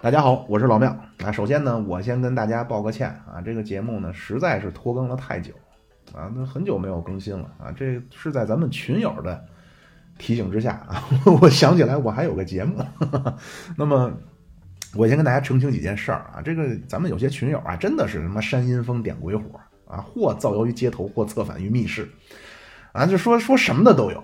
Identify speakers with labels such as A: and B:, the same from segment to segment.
A: 大家好，我是老庙。那首先呢，我先跟大家报个歉啊，这个节目呢实在是拖更了太久啊，那很久没有更新了啊。这是在咱们群友的提醒之下啊，我想起来我还有个节目。那么我先跟大家澄清几件事儿啊，这个咱们有些群友啊，真的是什么煽阴风点鬼火啊，或造谣于街头，或策反于密室啊，就说说什么的都有。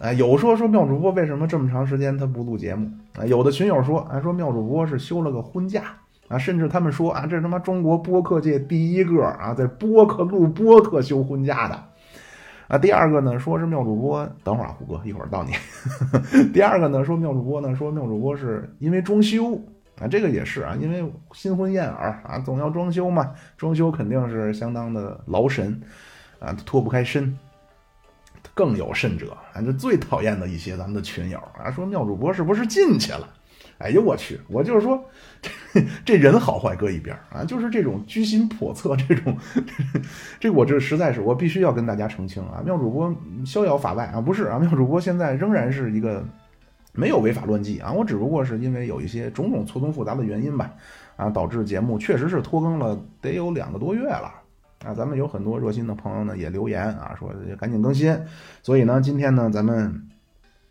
A: 哎，有说说妙主播为什么这么长时间他不录节目啊？有的群友说，啊，说妙主播是休了个婚假啊，甚至他们说啊，这他妈中国播客界第一个啊，在播客录播客休婚假的啊。第二个呢，说是妙主播，等会儿啊，虎哥一会儿到你。第二个呢，说妙主播呢，说妙主播是因为装修啊，这个也是啊，因为新婚燕尔啊，总要装修嘛，装修肯定是相当的劳神啊，脱不开身。更有甚者，啊，这最讨厌的一些咱们的群友啊，说妙主播是不是进去了？哎呦我去！我就是说，这人好坏搁一边啊，就是这种居心叵测，这种，这我这实在是我必须要跟大家澄清啊！妙主播逍遥法外啊，不是啊，妙主播现在仍然是一个没有违法乱纪啊，我只不过是因为有一些种种错综复杂的原因吧，啊，导致节目确实是拖更了得有两个多月了。啊，咱们有很多热心的朋友呢，也留言啊，说赶紧更新。所以呢，今天呢，咱们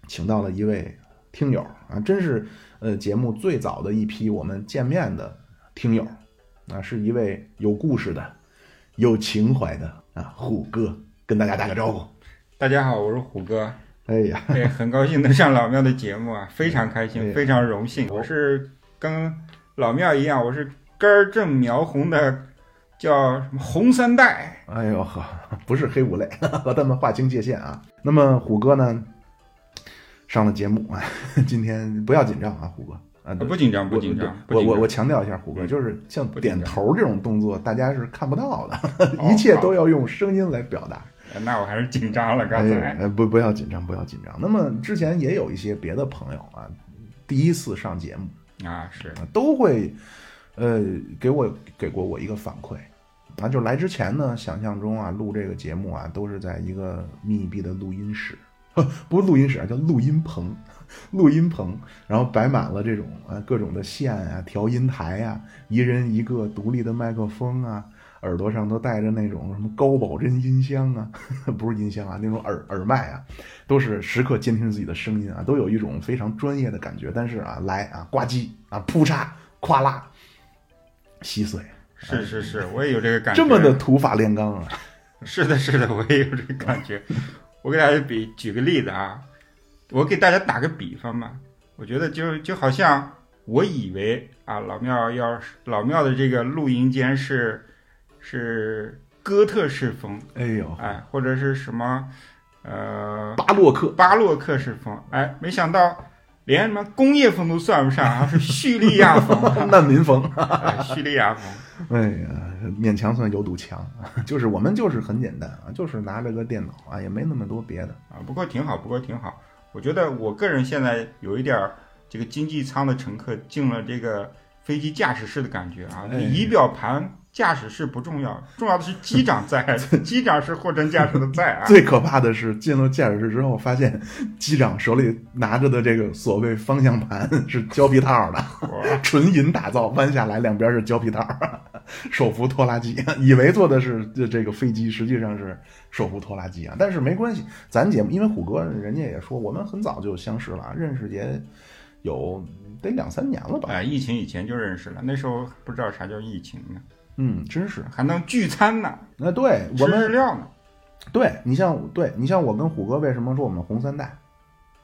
A: 请到了一位听友啊，真是呃节目最早的一批我们见面的听友啊，是一位有故事的、有情怀的啊虎哥，跟大家打个招呼。
B: 大家好，我是虎哥。
A: 哎呀，
B: 对，很高兴能上老庙的节目啊，非常开心，非常荣幸。我是跟老庙一样，我是根正苗红的。叫什么红三代？
A: 哎呦呵，不是黑五类，和他们划清界限啊。那么虎哥呢，上了节目啊，今天不要紧张啊，虎哥啊，
B: 不紧张不紧张。
A: 我我我强调一下，虎哥就是像点头这种动作，大家是看不到的，一切都要用声音来表达。
B: 那我还是紧张了，刚才。
A: 不不要紧张，不要紧张。那么之前也有一些别的朋友啊，第一次上节目
B: 啊，是
A: 都会呃给我给过我一个反馈。啊，就来之前呢，想象中啊，录这个节目啊，都是在一个密闭的录音室，不是录音室啊，叫录音棚，录音棚，然后摆满了这种啊各种的线啊，调音台啊，一人一个独立的麦克风啊，耳朵上都带着那种什么高保真音箱啊，不是音箱啊，那种耳耳麦啊，都是时刻监听自己的声音啊，都有一种非常专业的感觉。但是啊，来啊，呱唧啊，扑嚓，咵啦，稀碎。
B: 是是是，我也有这个感觉。
A: 这么的土法炼钢啊！
B: 是的，是的，我也有这个感觉。我给大家比举个例子啊，我给大家打个比方嘛。我觉得就就好像我以为啊，老庙要老庙的这个露营间是是哥特式风，
A: 哎呦，
B: 哎，或者是什么呃
A: 巴洛克
B: 巴洛克式风，哎，没想到。连什么工业风都算不上啊，是 叙利亚风、
A: 难民风、
B: 叙利亚风。
A: 哎呀，勉强算有堵墙，就是我们就是很简单啊，就是拿着个电脑啊，也没那么多别的
B: 啊。不过挺好，不过挺好。我觉得我个人现在有一点儿这个经济舱的乘客进了这个飞机驾驶室的感觉啊，仪表盘。驾驶室不重要，重要的是机长在。机长是货真价实的在啊。
A: 最可怕的是进了驾驶室之后，发现机长手里拿着的这个所谓方向盘是胶皮套的，纯银打造，弯下来两边是胶皮套，手扶拖拉机，以为坐的是这个飞机，实际上是手扶拖拉机啊。但是没关系，咱节目因为虎哥人家也说，我们很早就相识了，认识也有得两三年了吧？
B: 哎，疫情以前就认识了，那时候不知道啥叫疫情呢。
A: 嗯，真是
B: 还能聚餐呢。
A: 那对我们
B: 日料呢？
A: 对你像对你像我跟虎哥，为什么说我们红三代？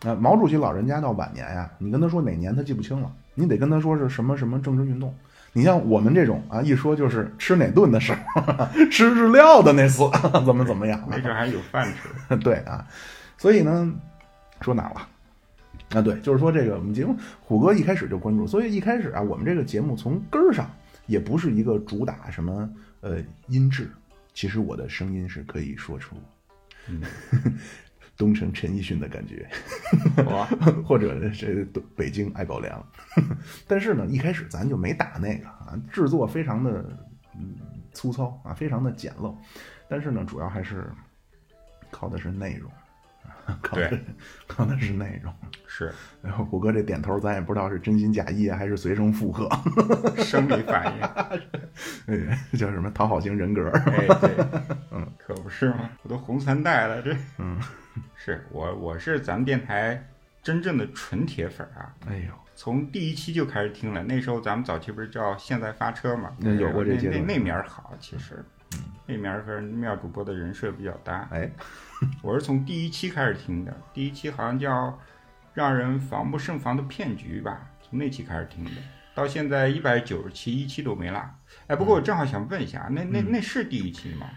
A: 啊，毛主席老人家到晚年呀，你跟他说哪年他记不清了，你得跟他说是什么什么政治运动。你像我们这种啊，一说就是吃哪顿的事儿，吃日料的那次 怎么怎么样，
B: 没准还有饭吃。
A: 对啊，所以呢，说哪了？啊，对，就是说这个我们节目虎哥一开始就关注，所以一开始啊，我们这个节目从根儿上。也不是一个主打什么呃音质，其实我的声音是可以说出，嗯，东城陈奕迅的感觉，或者这北京爱宝良，但是呢，一开始咱就没打那个啊，制作非常的嗯粗糙啊，非常的简陋，但是呢，主要还是靠的是内容，靠的靠的是内容。
B: 是
A: 然后虎哥这点头，咱也不知道是真心假意啊，还是随声附和。
B: 生理反应。
A: 哎，叫什么讨好型人格？
B: 哎，对，嗯，可不是吗？我都红三代了，这，
A: 嗯，
B: 是我我是咱们电台真正的纯铁粉啊，
A: 哎呦，
B: 从第一期就开始听了。那时候咱们早期不是叫现在发车嘛？
A: 那有过这
B: 那
A: 阶段
B: 那那面儿好，其实，那面儿和妙主播的人设比较搭。
A: 哎，
B: 我是从第一期开始听的，第一期好像叫“让人防不胜防的骗局”吧，从那期开始听的，到现在一百九十期，一期都没落。哎，不过我正好想问一下，那那那是第一期吗？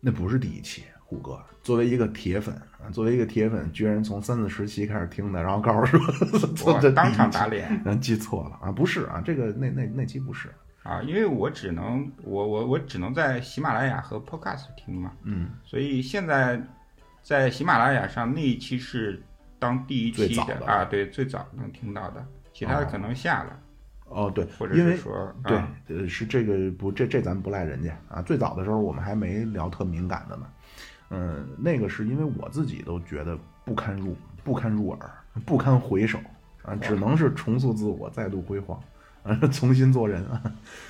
A: 那不是第一期，虎哥。作为一个铁粉啊，作为一个铁粉，居然从三四十期开始听的，然后告诉说
B: 当场打
A: 脸，
B: 脸。
A: 嗯，记错了。啊，不是啊，这个那那那期不是，
B: 啊！因为我只能我我我只能在喜马拉雅和 Podcast 听嘛，
A: 嗯，
B: 所以现在在喜马拉雅上那一期是当第一期
A: 的
B: 啊，对，最早能听到的，其他的可能下了，
A: 哦对，
B: 或者
A: 因为
B: 是说
A: 对
B: 啊，
A: 呃，是这个不，这这咱不赖人家啊。最早的时候我们还没聊特敏感的呢，嗯，那个是因为我自己都觉得不堪入不堪入耳，不堪回首啊，只能是重塑自我，再度辉煌，啊，重新做人啊。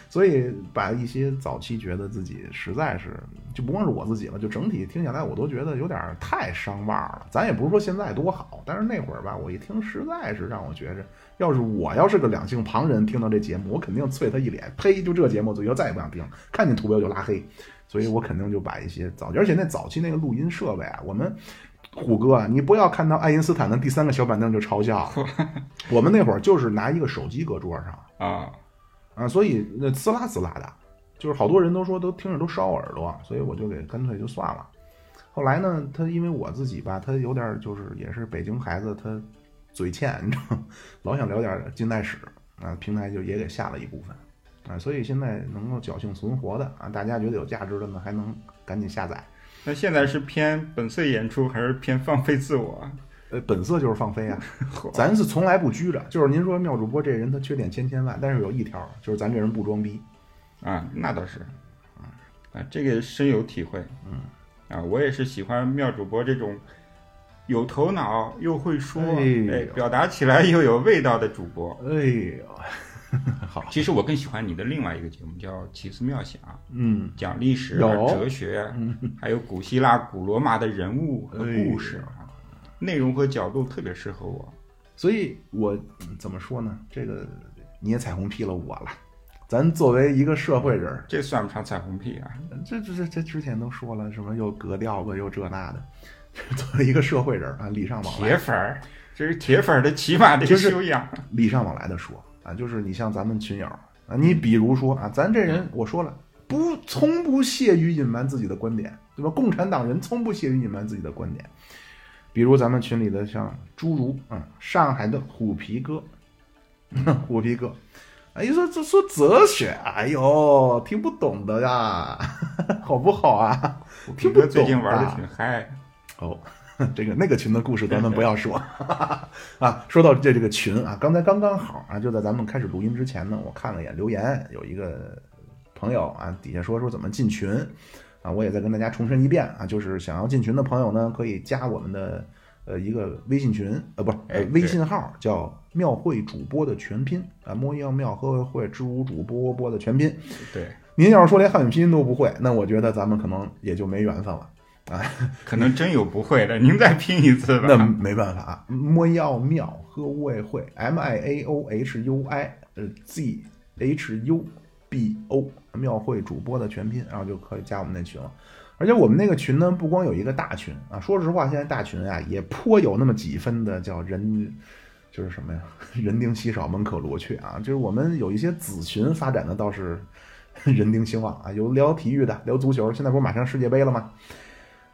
A: 所以把一些早期觉得自己实在是就不光是我自己了，就整体听下来我都觉得有点太伤腕儿了。咱也不是说现在多好，但是那会儿吧，我一听实在是让我觉着。要是我要是个两性旁人，听到这节目，我肯定啐他一脸，呸！就这节目，以后再也不想听，看见图标就拉黑。所以我肯定就把一些早，而且那早期那个录音设备啊，我们虎哥啊，你不要看到爱因斯坦的第三个小板凳就嘲笑，我们那会儿就是拿一个手机搁桌上
B: 啊，
A: 啊，所以那滋啦滋啦的，就是好多人都说都听着都烧耳朵，所以我就给干脆就算了。后来呢，他因为我自己吧，他有点就是也是北京孩子，他嘴欠，你知道，老想聊点近代史啊，平台就也给下了一部分啊，所以现在能够侥幸存活的啊，大家觉得有价值的呢，还能赶紧下载。
B: 那现在是偏本色演出还是偏放飞自我啊？
A: 呃，本色就是放飞啊，咱是从来不拘着。就是您说妙主播这人他缺点千千万，但是有一条就是咱这人不装逼。
B: 啊，那倒是，啊，这个深有体会。
A: 嗯，
B: 啊，我也是喜欢妙主播这种有头脑又会说，
A: 哎，
B: 表达起来又有味道的主播。
A: 哎呦，好，
B: 其实我更喜欢你的另外一个节目，叫《奇思妙想》，
A: 嗯，
B: 讲历史、啊、哲学，还有古希腊、古罗马的人物和故事啊，内容和角度特别适合我。
A: 所以我嗯怎么说呢？这个你也彩虹屁了我了。咱作为一个社会人，
B: 这算不上彩虹屁啊！
A: 这这这这之前都说了，什么又格调吧，又这那的。作为一个社会人啊，礼尚往来，
B: 铁粉儿，这是铁粉儿的起码的
A: 就是
B: 修养。
A: 礼尚往来的说啊，就是你像咱们群友啊，你比如说啊，咱这人我说了，不从不屑于隐瞒自己的观点，对吧？共产党人从不屑于隐瞒自己的观点。比如咱们群里的像诸如啊，上海的虎皮哥，虎皮哥，哎，说这说哲学，哎呦，听不懂的呀，好不好啊？听不懂
B: 最近玩的
A: 啊
B: 挺嗨，
A: 哦，这个那个群的故事咱们不要说 啊。说到这这个群啊，刚才刚刚好啊，就在咱们开始录音之前呢，我看了一眼留言，有一个朋友啊底下说说怎么进群啊，我也再跟大家重申一遍啊，就是想要进群的朋友呢，可以加我们的呃一个微信群，呃不是微信号叫庙会主播的全拼啊，摸样庙喝会会知无主播播的全拼。
B: 对，
A: 您要是说连汉语拼音都不会，那我觉得咱们可能也就没缘分了。
B: 可能真有不会的，您再拼一次吧。
A: 那没办法啊，摸药妙喝会会 M I A O H U I 呃 Z H U B O 庙会主播的全拼，然后就可以加我们那群了。而且我们那个群呢，不光有一个大群啊，说实话，现在大群啊也颇有那么几分的叫人，就是什么呀，人丁稀少，门可罗雀啊。就是我们有一些子群发展的倒是 人丁兴旺啊，有聊体育的，聊足球，现在不是马上世界杯了吗？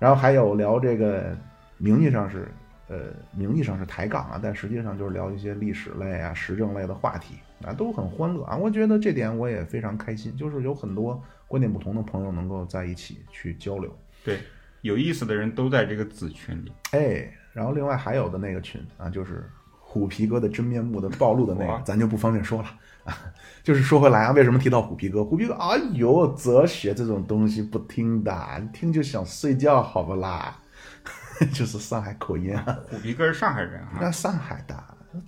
A: 然后还有聊这个名义上是呃名义上是抬杠啊，但实际上就是聊一些历史类啊、时政类的话题啊，都很欢乐啊。我觉得这点我也非常开心，就是有很多观点不同的朋友能够在一起去交流。
B: 对，有意思的人都在这个子群里。
A: 哎，然后另外还有的那个群啊，就是虎皮哥的真面目的暴露的那个，咱就不方便说了啊。就是说回来啊，为什么提到虎皮哥？虎皮哥，哎呦，哲学这种东西不听的，你听就想睡觉，好不啦？就是上海口音啊，
B: 虎皮哥是上海人啊，
A: 那上海的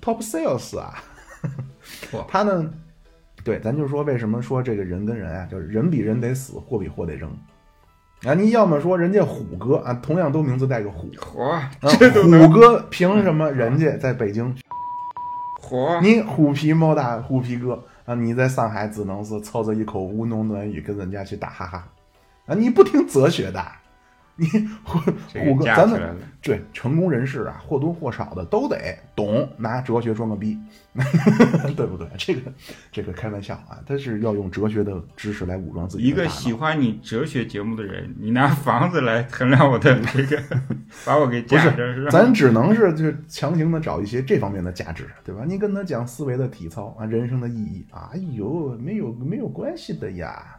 A: ，，top sales 啊。他呢，对，咱就说为什么说这个人跟人啊，就是人比人得死，货比货得扔。啊，你要么说人家虎哥啊，同样都名字带个虎，虎哥凭什么人家在北京你虎皮猫大虎皮哥啊，你在上海只能是操着一口吴侬软语跟人家去打哈哈啊！你不听哲学的，你 虎
B: 这
A: 虎哥，咱们。对成功人士啊，或多或少的都得懂拿哲学装个逼，对不对？这个这个开玩笑啊，他是要用哲学的知识来武装自己
B: 一个。喜欢你哲学节目的人，你拿房子来衡量我的 这个，把我给架着是吧？
A: 咱只能是就强行的找一些这方面的价值，对吧？你跟他讲思维的体操啊，人生的意义啊，哎呦，没有没有关系的呀，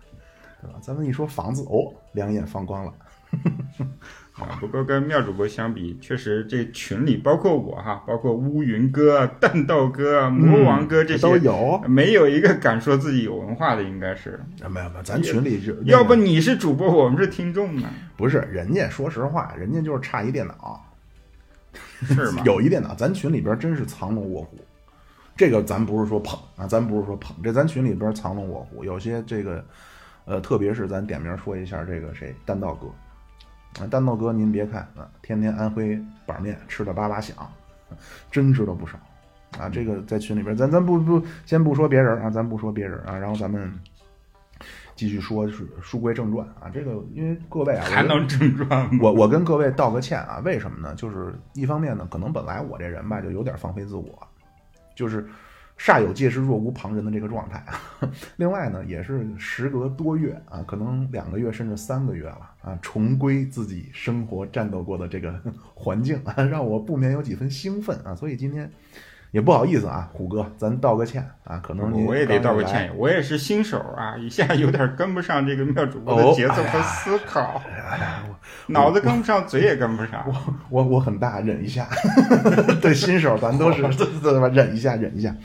A: 对吧？咱们一说房子，哦，两眼放光了，
B: 啊，不过跟妙主播相比，确实这群里包括我哈，包括乌云哥、蛋道哥、魔王哥这些、
A: 嗯都有。
B: 没有一个敢说自己有文化的，应该是。
A: 啊没有没有，咱群里就
B: 要不你是主播，我们是听众呢，
A: 不是人家，说实话，人家就是差一电脑，
B: 是吗？
A: 有一电脑，咱群里边真是藏龙卧虎。这个咱不是说捧啊，咱不是说捧，这咱群里边藏龙卧虎，有些这个，呃，特别是咱点名说一下这个谁，蛋道哥，啊，丹道哥您别看啊，天天安徽板面吃的叭叭响，真知道不少啊。这个在群里边，咱咱不不先不说别人啊，咱不说别人啊，然后咱们继续说是书归正传啊。这个因为各位啊，我
B: 还能正传吗？
A: 我我跟各位道个歉啊，为什么呢？就是一方面呢，可能本来我这人吧就有点放飞自我，就是煞有介事若无旁人的这个状态啊。另外呢，也是时隔多月啊，可能两个月甚至三个月了啊，重归自己生活战斗过的这个 环境啊，让我不免有几分兴奋啊。所以今天也不好意思啊，虎哥，咱道个歉啊，可能您
B: 我也得道个歉，我也是新手啊，一下有点跟不上这个妙主播的
A: 哦
B: 节奏和思考，
A: 哎呀，我
B: 脑子跟不上，嘴也跟不上。
A: 我我我很大，忍一下。对新手咱都是对吧？忍一下，忍一下。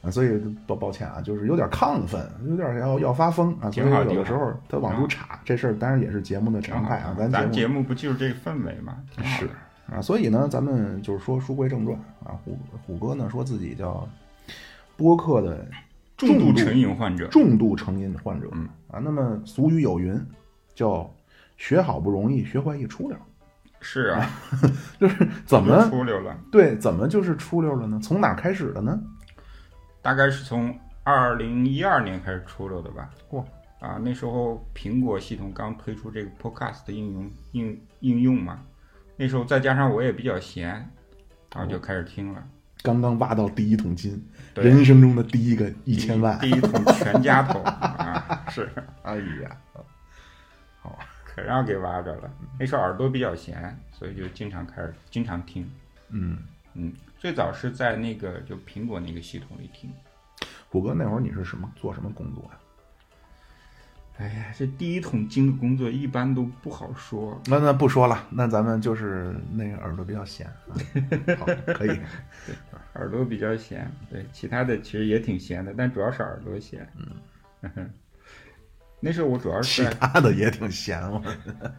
A: 啊，所以抱抱歉啊，就是有点亢奋，有点要要发疯啊，所以
B: 挺好
A: 有的时候他往出插，这事儿当然也是节目的常态啊，
B: 咱
A: 节
B: 节
A: 目
B: 目不就是这个氛围吗？
A: 是
B: 的
A: 啊，所以呢，咱们就是说书归正传啊，虎虎哥呢说自己叫播客的
B: 重度成瘾患者，
A: 重度成瘾患者
B: 嗯
A: 啊，那么俗语有云，叫学好不容易，学坏一出溜，
B: 是啊，
A: 就是怎么
B: 出溜了？
A: 对，怎么就是出溜了呢？从哪儿开始的呢？
B: 大概是从二零一二年开始出溜的吧。
A: 嚯
B: 啊，那时候苹果系统刚推出这个 Podcast 的应用应应用嘛，那时候再加上我也比较闲，然后就开始听了。
A: 刚刚挖到第一桶金，人生中的第一个一千万。
B: 第一桶 全家桶啊，是，
A: 哎呀，好
B: 可让给挖着了。那时候耳朵比较闲，所以就经常开始经常听。
A: 嗯，
B: 嗯，最早是在那个就苹果那个系统里听。
A: 虎哥那会儿你是什么做什么工作呀、
B: 哎呀，这第一桶金的工作一般都不好说。
A: 那那不说了，那咱们就是那个耳朵比较闲啊。好，可以。
B: 耳朵比较闲，对，其他的其实也挺闲的，但主要是耳朵闲。嗯，那时候我主要是
A: 其
B: 在，
A: 他的也挺闲我。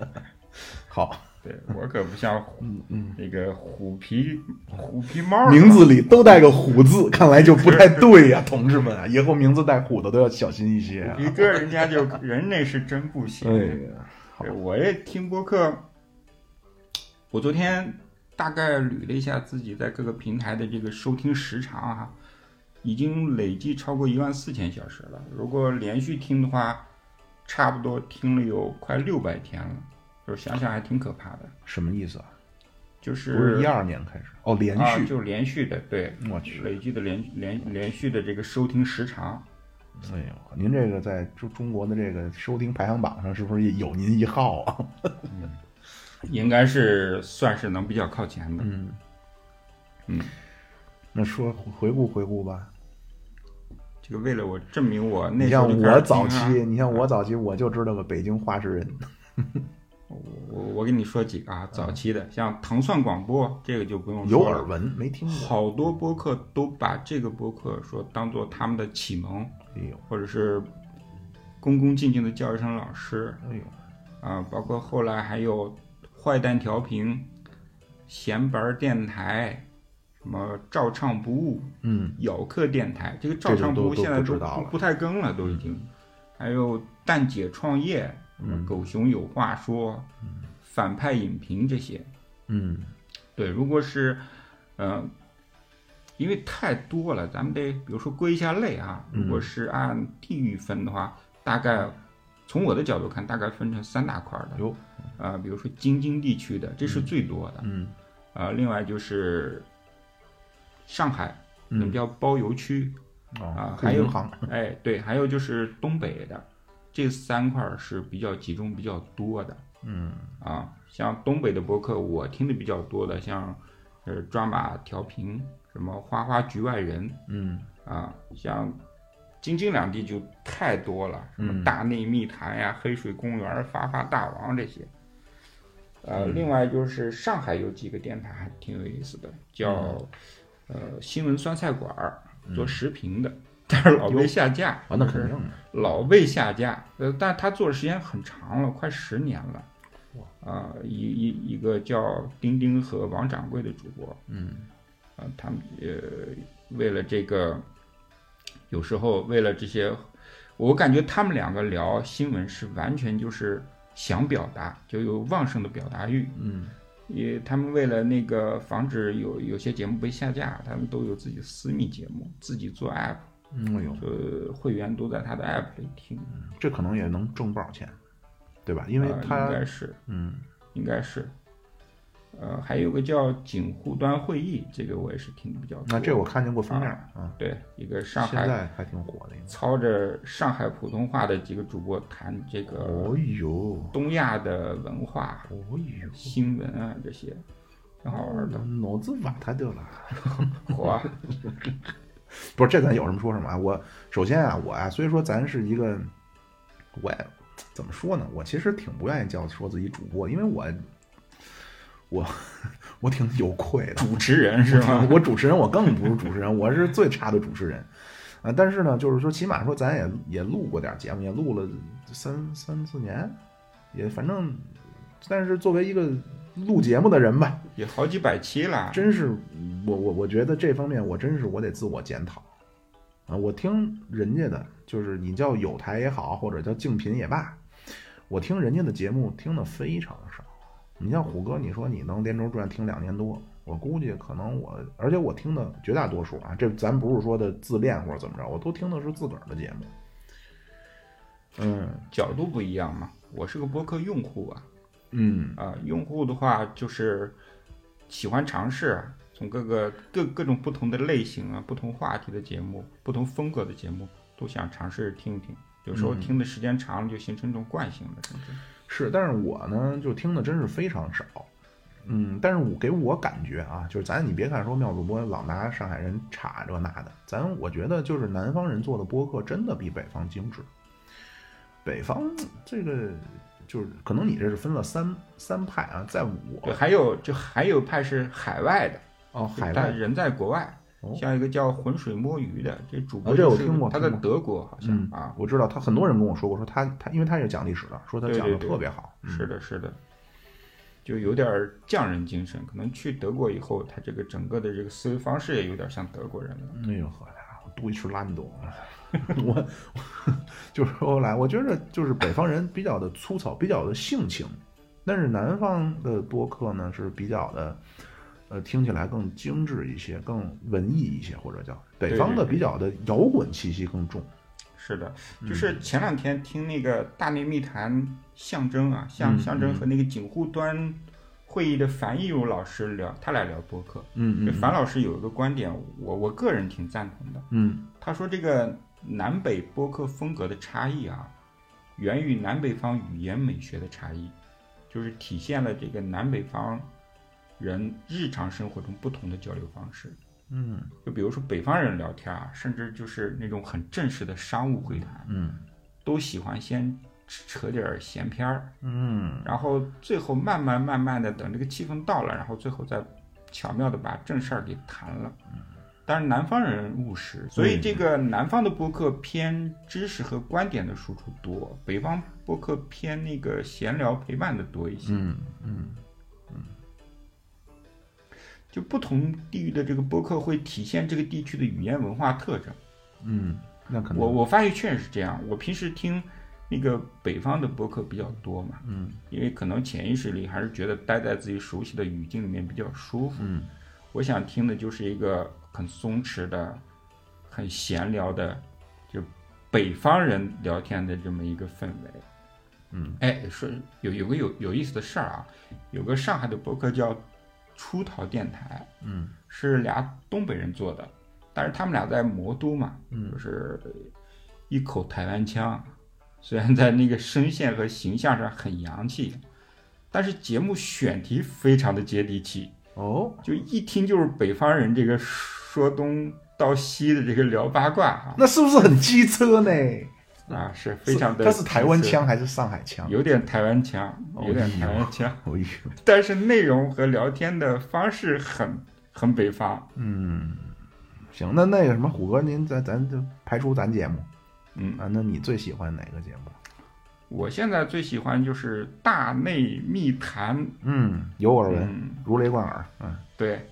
A: 好，
B: 对我可不像虎
A: 嗯嗯，
B: 那个虎皮虎皮猫
A: 名字里都带个虎字，看来就不太对呀、同志们啊，以后名字带虎的都要小心一些啊。
B: 一个人家就人那是真不行。对，我也听播客。我昨天大概捋了一下自己在各个平台的这个收听时长啊，已经累计超过一万四千小时了。如果连续听的话，差不多听了有快六百天了。就是想想还挺可怕的，
A: 什么意思啊？
B: 就是
A: 不是一二年开始哦，连
B: 啊，
A: 续。
B: 就连续的，对，
A: 我去，
B: 累计的连连连续的这个收听时长，
A: 哎呦，您这个在中中国的这个收听排行榜上是不是有您一号啊？
B: 应该是算是能比较靠前的。
A: 嗯
B: 嗯，
A: 那说回顾回顾吧。
B: 这个为了我证明我那
A: 你像我早期，你像我早期，我就知道个北京话事人。
B: 我我我跟你说几个啊，早期的像糖蒜广播，这个就不用
A: 有。耳闻没听过。
B: 好多播客都把这个播客说当做他们的启蒙，
A: 哎呦
B: 或者是恭恭敬敬的叫一声老师
A: 哎呦，
B: 啊，包括后来还有坏蛋调频、闲白儿电台什么照唱不误、
A: 嗯
B: 咬客电台，这个照唱不误现在都
A: 不
B: 不太更了，都已经。还有蛋姐创业，
A: 嗯
B: 狗熊有话说，反派影评这些。
A: 嗯
B: 对，如果是，呃，因为太多了，咱们得比如说归一下类啊。如果
A: 嗯
B: 是按地域分的话，大概从我的角度看，大概分成三大块儿的。
A: 哟
B: 呃，比如说京津地区的，这是最多的。
A: 嗯
B: 呃，另外就是上海，我们
A: 嗯
B: 叫包邮区。
A: 哦
B: 啊，还有哎，对，还有就是东北的，这三块是比较集中、比较多的。
A: 嗯
B: 啊，像东北的博客，我听的比较多的，像呃抓马调频，什么花花局外人
A: 嗯
B: 啊，像京津两地就太多了，什么
A: 嗯
B: 大内密谈呀、黑水公园、发发大王这些。呃，
A: 嗯
B: 另外就是上海有几个电台还挺有意思的，叫、呃新闻酸菜馆儿，做时评的，但是老被下架。
A: 啊，那肯定的。
B: 老被下架，呃，但他做的时间很长了，快十年了。啊、一一一个叫丁丁和王掌柜的主播，
A: 嗯
B: 啊、他们呃为了这个，有时候为了这些，我感觉他们两个聊新闻是完全就是想表达，就有旺盛的表达欲。
A: 嗯
B: 也他们为了那个防止有有些节目被下架，他们都有自己的私密节目，自己做 app，
A: 嗯，哎呦，
B: 呃，会员都在他的 app 里听。
A: 这可能也能挣不少钱，对吧？因为
B: 呃
A: 他
B: 应该是
A: 嗯
B: 应该是，呃，还有个叫景户端会议，这个我也是听的比较多。
A: 那这我看见过封面啊，
B: 对一个上海
A: 现
B: 海
A: 在还挺火的。
B: 操着上海普通话的几个主播谈这个
A: 哦呦，
B: 东亚的文化、
A: 哦呦，
B: 新闻啊这些，挺好玩的。
A: 脑子瓦他掉了。
B: 火，
A: 不是，这咱有什么说什么啊？我首先啊，我啊，虽说咱是一个，我也怎么说呢？我其实挺不愿意叫说自己主播，因为我我我挺有愧的。
B: 主持人是吗？
A: 我主持人，我更不是主持人，我是最差的主持人。啊，但是呢，就是说，起码说咱也也录过点节目，也录了三三四年，也反正，但是作为一个录节目的人吧，
B: 也好几百期了。
A: 真是我我我觉得这方面我真是我得自我检讨啊！我听人家的，就是你叫有台也好，或者叫竞品也罢，我听人家的节目听的非常少。你像虎哥，你说你能连轴转听两年多，我估计可能我，而且我听的绝大多数啊，这咱不是说的自恋或者怎么着，我都听的是自个儿的节目。嗯
B: 角度不一样嘛。我是个博客用户啊，
A: 嗯
B: 啊、用户的话就是喜欢尝试啊，从各个各各种不同的类型啊、不同话题的节目、不同风格的节目都想尝试听一听。有时候
A: 嗯
B: 听的时间长了，就形成一种惯性了，甚至。
A: 是，但是我呢，就听的真是非常少。嗯，但是我给我感觉啊，就是咱你别看说妙主播老拿上海人插这那的，咱我觉得就是南方人做的播客真的比北方精致。北方这个就是可能你这是分了三三派啊，在
B: 对，
A: 我
B: 还有就还有派是海外的，
A: 哦海外
B: 人在国外，
A: 哦
B: 像一个叫浑水摸鱼的这主播
A: 啊这我听过
B: 他在德国好像
A: 嗯
B: 啊，
A: 我知道他很多人跟我说过，说他他因为他是讲历史的，说他讲的
B: 对对对
A: 特别好。嗯
B: 是的，是的，就有点儿匠人精神。可能去德国以后，他这个整个的这个思维方式也有点像德国人了。
A: 哎呦呵家伙，多一吃烂豆，我 我就是后来我觉得就是北方人比较的粗糙，比较的性情，但是南方的播客呢是比较的，呃，听起来更精致一些，更文艺一些，或者叫北方的比较的摇滚气息更重。
B: 是的，
A: 嗯
B: 就是前两天听那个大内密谈象征啊，象
A: 嗯
B: 象征
A: 嗯
B: 和那个景户端会议的樊义儒老师聊，他俩聊播客。
A: 嗯嗯
B: 樊老师有一个观点，我我个人挺赞同的。
A: 嗯
B: 他说这个南北播客风格的差异啊，源于南北方语言美学的差异，就是体现了这个南北方人日常生活中不同的交流方式。
A: 嗯
B: 就比如说北方人聊天啊，甚至就是那种很正式的商务会谈，
A: 嗯
B: 都喜欢先扯点儿闲篇儿，
A: 嗯
B: 然后最后慢慢慢慢的等这个气氛到了，然后最后再巧妙的把正事儿给谈了。但是南方人务实，所以这个南方的播客偏知识和观点的输出多，北方播客偏那个闲聊陪伴的多一些。
A: 嗯嗯嗯
B: 就不同地域的这个播客会体现这个地区的语言文化特征。
A: 嗯，那可能
B: 我我发现确实是这样。我平时听那个北方的博客比较多嘛，
A: 嗯
B: 因为可能潜意识里还是觉得待在自己熟悉的语境里面比较舒服。
A: 嗯
B: 我想听的就是一个很松弛的、很闲聊的，就北方人聊天的这么一个氛围。
A: 嗯，
B: 哎，说有有个有有意思的事儿啊，有个上海的博客叫出逃电台，
A: 嗯
B: 是俩东北人做的，但是他们俩在魔都嘛，
A: 嗯
B: 就是一口台湾腔，虽然在那个声线和形象上很洋气，但是节目选题非常的接地气，
A: 哦，
B: 就一听就是北方人这个说东道西的这个聊八卦啊，
A: 那是不是很机车呢？
B: 啊是非常的，
A: 它是台湾，腔还是上海腔？
B: 有点台湾腔，有点台湾腔，但是内容和聊天的方式很很北方，
A: 嗯，行，那那个什么，虎哥，您咱咱就排除咱节目
B: 嗯。
A: 啊，那你最喜欢哪个节目？
B: 我现在最喜欢就是大内密谈，
A: 嗯，有耳闻，
B: 嗯，
A: 如雷贯耳。嗯
B: 对。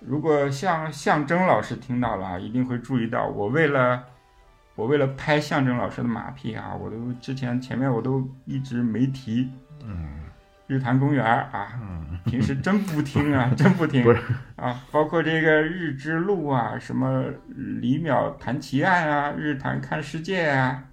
B: 如果像象征老师听到了啊，一定会注意到，我为了我为了拍象征老师的马屁啊，我都之前前面我都一直没提
A: 嗯
B: 日坛公园啊，
A: 嗯，
B: 平时真不听啊，真不听
A: 不是
B: 啊，包括这个日之路啊，什么李淼谈奇案啊，日坛看世界啊，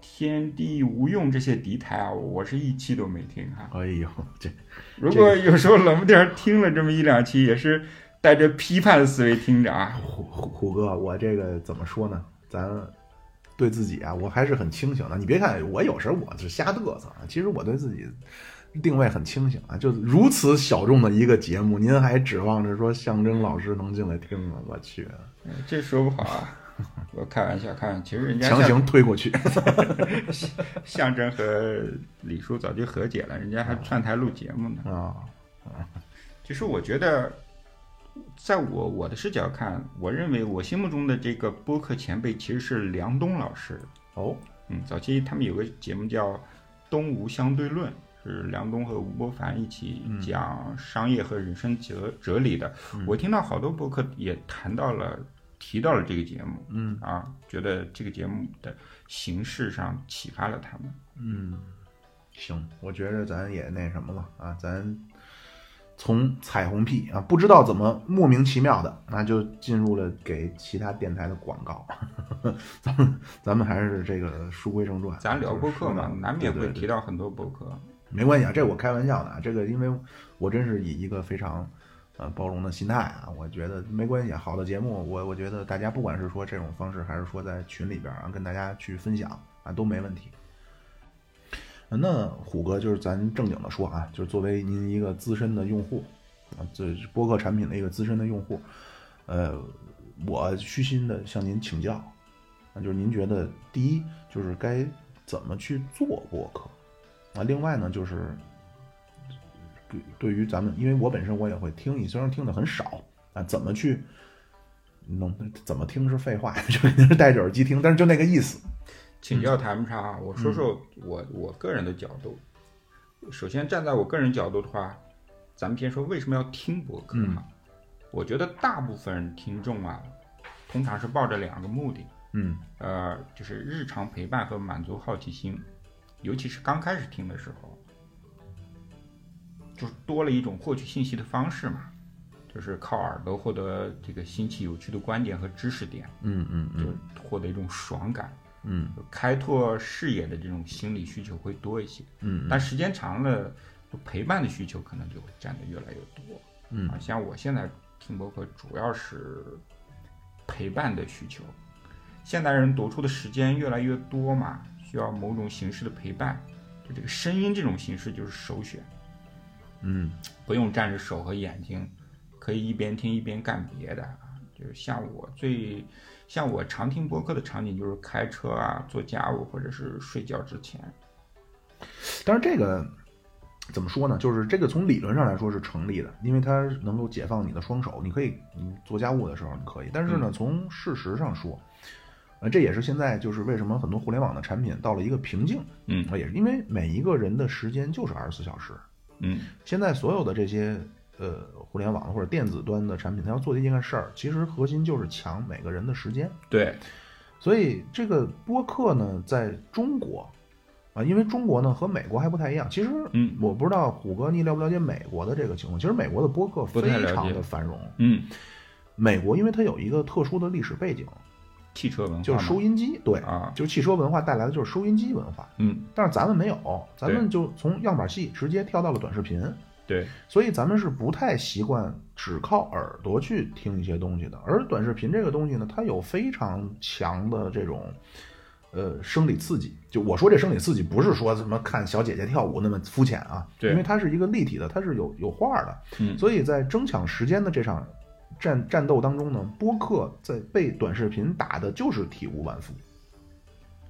B: 天地无用这些敌台啊，我是一期都没听哈、
A: 哎呦，这
B: 如果有时候冷不丁听了这么一两期，也是带着批判的思维听着啊。
A: 虎虎虎哥，我这个怎么说呢？咱对自己啊，我还是很清醒的。你别看我有时候我是瞎嘚瑟啊，其实我对自己定位很清醒啊。就如此小众的一个节目，您还指望着说象征老师能进来听吗？我去，
B: 嗯这说不好啊，我开玩笑，开玩笑。其实人家
A: 强行推过去。
B: 象 象征和李叔早就和解了，人家还串台录节目呢。
A: 啊，
B: 其实我觉得，在我我的视角看，我认为我心目中的这个播客前辈其实是梁冬老师。
A: 哦，
B: 嗯，早期他们有个节目叫《东吴相对论》，是梁冬和吴伯凡一起讲商业和人生哲哲理的。我听到好多博客也谈到了、提到了这个节目
A: 嗯
B: 啊，觉得这个节目的形式上启发了他们。
A: 嗯，行，我觉着咱也那什么了啊，咱从彩虹屁啊，不知道怎么莫名其妙的，那就进入了给其他电台的广告。咱们咱们还是这个书归正传，
B: 咱聊播客嘛，难免会提到很多播客。
A: 没关系啊，这我开玩笑的啊，这个因为我真是以一个非常呃包容的心态啊，我觉得没关系啊，好的节目，我我觉得大家不管是说这种方式，还是说在群里边啊跟大家去分享啊，都没问题。呃那虎哥就是咱正经的说啊，就是作为您一个资深的用户啊，这播客产品的一个资深的用户，呃，我虚心的向您请教，那就是您觉得第一就是该怎么去做播客？啊，另外呢，就是对对于咱们，因为我本身我也会听，你虽然听的很少啊，怎么去能怎么听是废话，就肯定是戴着耳机听，但是就那个意思。
B: 请教谈不上啊，我说说我我个人的角度。首先站在我个人角度的话，咱们先说为什么要听博客
A: 嗯
B: 哈。我觉得大部分听众啊，通常是抱着两个目的，
A: 嗯
B: 呃，就是日常陪伴和满足好奇心，尤其是刚开始听的时候，就是多了一种获取信息的方式嘛，就是靠耳朵获得这个新奇有趣的观点和知识点，
A: 嗯嗯
B: 就
A: 嗯
B: 获得一种爽感。
A: 嗯
B: 开拓视野的这种心理需求会多一些，
A: 嗯
B: 但时间长了，就陪伴的需求可能就会占的越来越多。
A: 嗯
B: 啊，像我现在听博客主要是陪伴的需求。现代人独处的时间越来越多嘛，需要某种形式的陪伴，就这个声音这种形式就是首选，
A: 嗯
B: 不用占着手和眼睛，可以一边听一边干别的。就是像我最像我常听播客的场景，就是开车啊、做家务或者是睡觉之前。
A: 但是这个怎么说呢？就是这个从理论上来说是成立的，因为它能够解放你的双手，你可以你做家务的时候你可以，但是呢，从事实上说，呃，这也是现在就是为什么很多互联网的产品到了一个瓶颈，
B: 嗯
A: 啊，也是因为每一个人的时间就是二十四小时，
B: 嗯
A: 现在所有的这些呃互联网或者电子端的产品，它要做的一件事儿，其实核心就是抢每个人的时间。
B: 对，
A: 所以这个播客呢，在中国啊，因为中国呢和美国还不太一样。其实，
B: 嗯
A: 我不知道虎哥你了不了解美国的这个情况。其实美国的播客非常的繁荣。
B: 嗯，
A: 美国因为它有一个特殊的历史背景，
B: 汽车文化
A: 就是收音机，对，
B: 啊，
A: 就是汽车文化带来的就是收音机文化。
B: 嗯，
A: 但是咱们没有，咱们就从样板戏直接跳到了短视频。
B: 对，
A: 所以咱们是不太习惯只靠耳朵去听一些东西的，而短视频这个东西呢，它有非常强的这种呃生理刺激。就我说这生理刺激，不是说什么看小姐姐跳舞那么肤浅啊，
B: 对。
A: 因为它是一个立体的，它是有有画的，
B: 嗯。
A: 所以在争抢时间的这场战战斗当中呢，播客在被短视频打的就是体无完肤。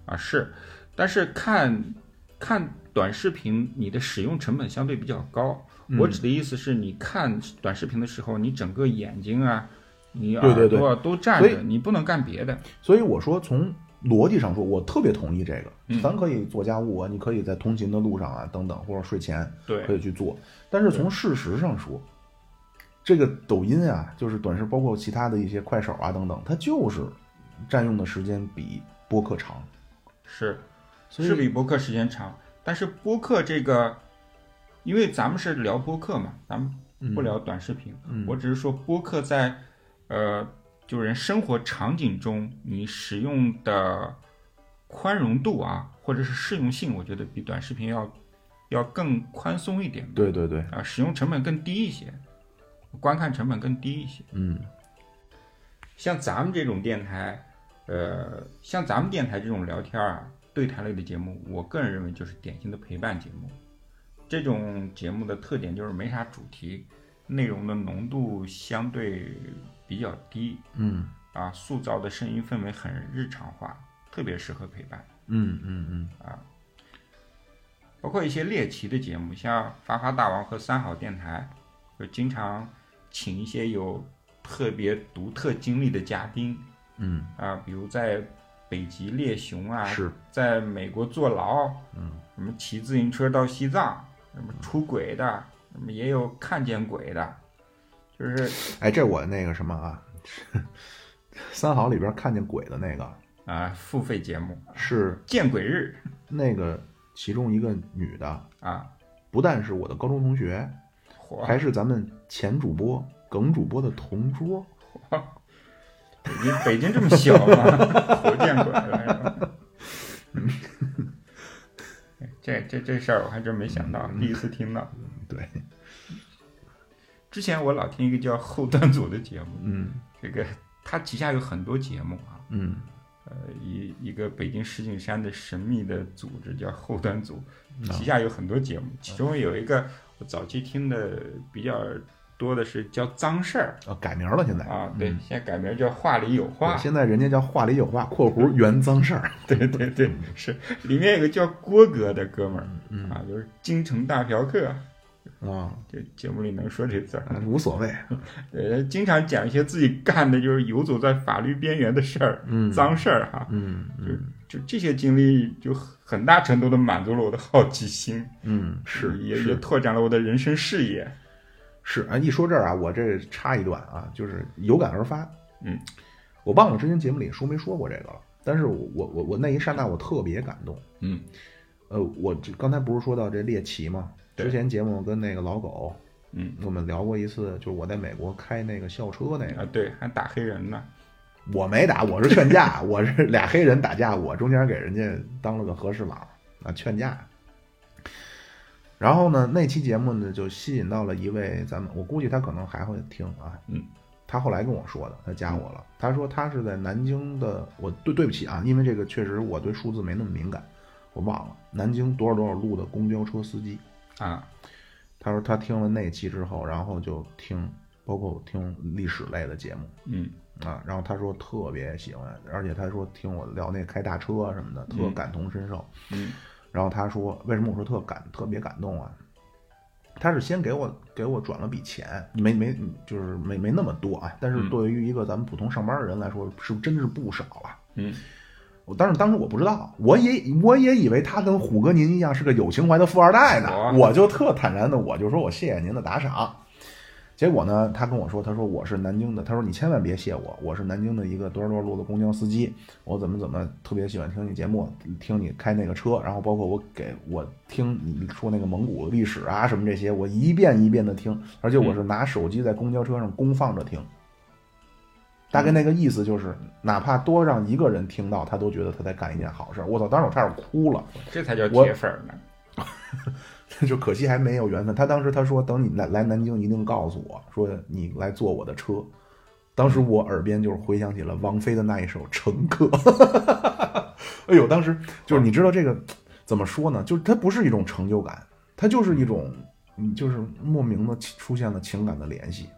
B: 啊是，但是看看短视频，你的使用成本相对比较高。我
A: 嗯
B: 指的意思是，你看短视频的时候，你整个眼睛啊，你
A: 对对对
B: 耳朵啊都站着，你不能干别的。
A: 所以我说，从逻辑上说，我特别同意这个。
B: 嗯
A: 咱可以做家务啊，你可以在通勤的路上啊，等等，或者睡前
B: 对
A: 可以去做。但是从事实上说，这个抖音啊，就是短视，包括其他的一些快手啊等等，它就是占用的时间比播客长。
B: 是是比播客时间长，但是播客这个，因为咱们是聊播客嘛，咱们不聊短视频。
A: 嗯
B: 我只是说播客在呃，就是人生活场景中，你使用的宽容度啊，或者是适用性，我觉得比短视频要要更宽松一点。
A: 对对对，
B: 啊，使用成本更低一些，观看成本更低一些。
A: 嗯
B: 像咱们这种电台，呃，像咱们电台这种聊天啊、对谈类的节目，我个人认为就是典型的陪伴节目。这种节目的特点就是没啥主题，内容的浓度相对比较低
A: 嗯
B: 啊，塑造的声音氛围很日常化，特别适合陪伴。
A: 嗯嗯嗯啊
B: 包括一些猎奇的节目，像《发发大王》和三好电台，就经常请一些有特别独特经历的嘉宾。
A: 嗯。
B: 啊，比如在北极猎熊啊，
A: 是。
B: 在美国坐牢，
A: 嗯，
B: 什么骑自行车到西藏，什么出轨的，什么也有看见鬼的，就是
A: 哎，这我那个什么啊，三好里边看见鬼的那个。
B: 啊付费节目。
A: 是。
B: 见鬼日。
A: 那个其中一个女的，
B: 啊，
A: 不但是我的高中同学，
B: 火
A: 还是咱们前主播耿主播的同桌。
B: 北京北京这么小吗？活见鬼了是吧？这这这事儿我还真没想到，第一次听到。
A: 对，
B: 之前我老听一个叫后端组的节目，
A: 嗯
B: 这个他旗下有很多节目啊，
A: 嗯
B: 呃，一一个北京石景山的神秘的组织叫后端组，
A: 嗯
B: 旗下有很多节目，其中有一个我早期听的比较多的是叫脏事儿。
A: 啊，改名了现在。
B: 啊，对，
A: 嗯
B: 现在改名叫话里有话，
A: 现在人家叫话里有话（括弧原脏事儿
B: 对对对，是。里面有个叫郭哥的哥们儿
A: 嗯。
B: 啊，就是京城大嫖客，）
A: 啊，
B: 这节目里能说这字儿，
A: 无所谓。
B: 对，他经常讲一些自己干的就是游走在法律边缘的事儿，
A: 嗯。
B: 脏事儿哈，
A: 嗯嗯
B: 就这些经历就很大程度的满足了我的好奇心，
A: 嗯，是
B: 也也拓展了我的人生视野。
A: 是啊，一说这儿啊，我这插一段啊，就是有感而发。
B: 嗯，
A: 我忘了之前节目里说没说过这个了，但是我我我我那一刹那我特别感动。
B: 嗯
A: 呃，我这刚才不是说到这猎奇吗？
B: 对
A: 之前节目跟那个老狗，
B: 嗯
A: 我们聊过一次，就是我在美国开那个校车那个，
B: 啊，对，还打黑人呢。
A: 我没打，我是劝架，我是俩黑人打架，我中间给人家当了个和事佬啊，劝架。然后呢，那期节目呢就吸引到了一位咱们，我估计他可能还会听啊。
B: 嗯，
A: 他后来跟我说的，他加我了，他说他是在南京的，我对对不起啊，因为这个确实我对数字没那么敏感，我忘了南京多少多少路的公交车司机。
B: 啊，
A: 他说他听了那期之后，然后就听，包括听历史类的节目，
B: 嗯
A: 啊，然后他说特别喜欢，而且他说听我聊那开大车什么的，特
B: 嗯
A: 感同身受。
B: 嗯
A: 然后他说，为什么我说特感特别感动啊？他是先给我给我转了笔钱，没没就是没没那么多啊，但是
B: 嗯
A: 对于一个咱们普通上班的人来说，是真是不少啊。
B: 嗯
A: 我当时当时我不知道，我也我也以为他跟虎哥您一样是个有情怀的富二代呢，我就特坦然的我就说我谢谢您的打赏。结果呢，他跟我说，他说我是南京的，他说你千万别谢我，我是南京的一个多少多少路的公交司机，我怎么怎么特别喜欢听你节目，听你开那个车，然后包括我给我听你说那个蒙古的历史啊什么这些，我一遍一遍的听，而且我是拿手机在公交车上公放着听。大概那个意思就是，哪怕多让一个人听到，他都觉得他在干一件好事儿。我操！当时我差点哭了。
B: 这才叫
A: 我
B: 铁粉儿呢。
A: 就可惜还没有缘分。他当时他说，等你来来南京，一定告诉我说你来坐我的车。当时我耳边就是回想起了王菲的那一首《乘客》。哎呦，当时就是你知道这个怎么说呢？就是它不是一种成就感，它就是一种，嗯，就是莫名的出现了情感的联系。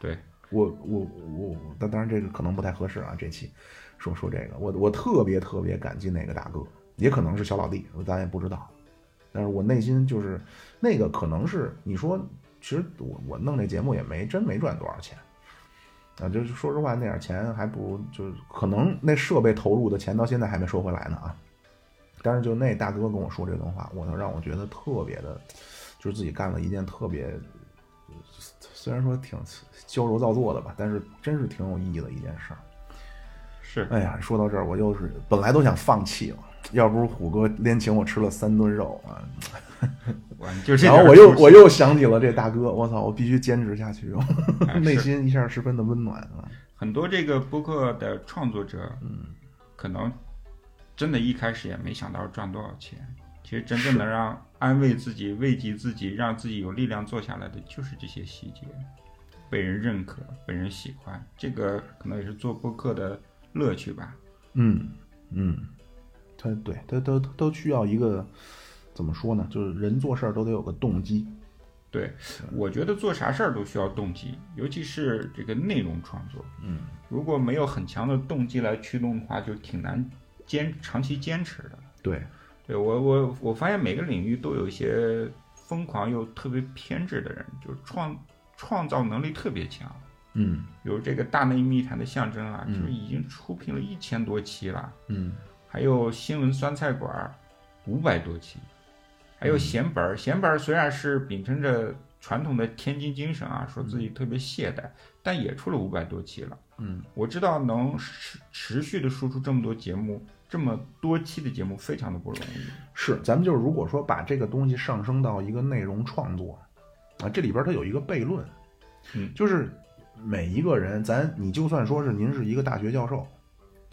B: 对，
A: 我我我，但当然这个可能不太合适啊。这期说说这个，我我特别特别感激那个大哥，也可能是小老弟，咱也不知道。但是我内心就是那个，可能是你说，其实我我弄这节目也没真没赚多少钱啊，就是说实话，那点钱还不如就是可能那设备投入的钱到现在还没收回来呢啊。但是就那大哥跟我说这段话，我能让我觉得特别的，就是自己干了一件特别，虽然说挺矫揉造作的吧，但是真是挺有意义的一件事儿。
B: 是，
A: 哎呀，说到这儿，我又是本来都想放弃了，要不是虎哥连请我吃了三顿肉啊，
B: 就这
A: 然后我又我又想起了这大哥，我操，我必须坚持下去，
B: 哎
A: 内心一下十分的温暖啊。
B: 很多这个播客的创作者，嗯，可能真的一开始也没想到赚多少钱。其实真正能让安慰自己、慰藉自己、让自己有力量做下来的，就是这些细节，被人认可、被人喜欢，这个可能也是做播客的乐趣吧。
A: 嗯嗯，他对他都都需要一个怎么说呢？就是人做事儿都得有个动机。
B: 对，我觉得做啥事儿都需要动机，尤其是这个内容创作。
A: 嗯，
B: 如果没有很强的动机来驱动的话，就挺难坚长期坚持的。
A: 对，
B: 对我我我发现每个领域都有一些疯狂又特别偏执的人，就是创创造能力特别强。
A: 嗯
B: 比如这个大内密谈的象征啊，
A: 嗯
B: 就是已经出品了一千多期了，
A: 嗯
B: 还有新闻酸菜馆五百多期，还有闲本儿。闲本儿虽然是秉承着传统的天津精神啊，说自己特别懈怠，但也出了五百多期了。
A: 嗯，
B: 我知道能持持续的输出这么多节目，这么多期的节目，非常的不容易。
A: 是，咱们就是如果说把这个东西上升到一个内容创作啊，这里边它有一个悖论，
B: 嗯
A: 就是每一个人，咱你就算说是您是一个大学教授，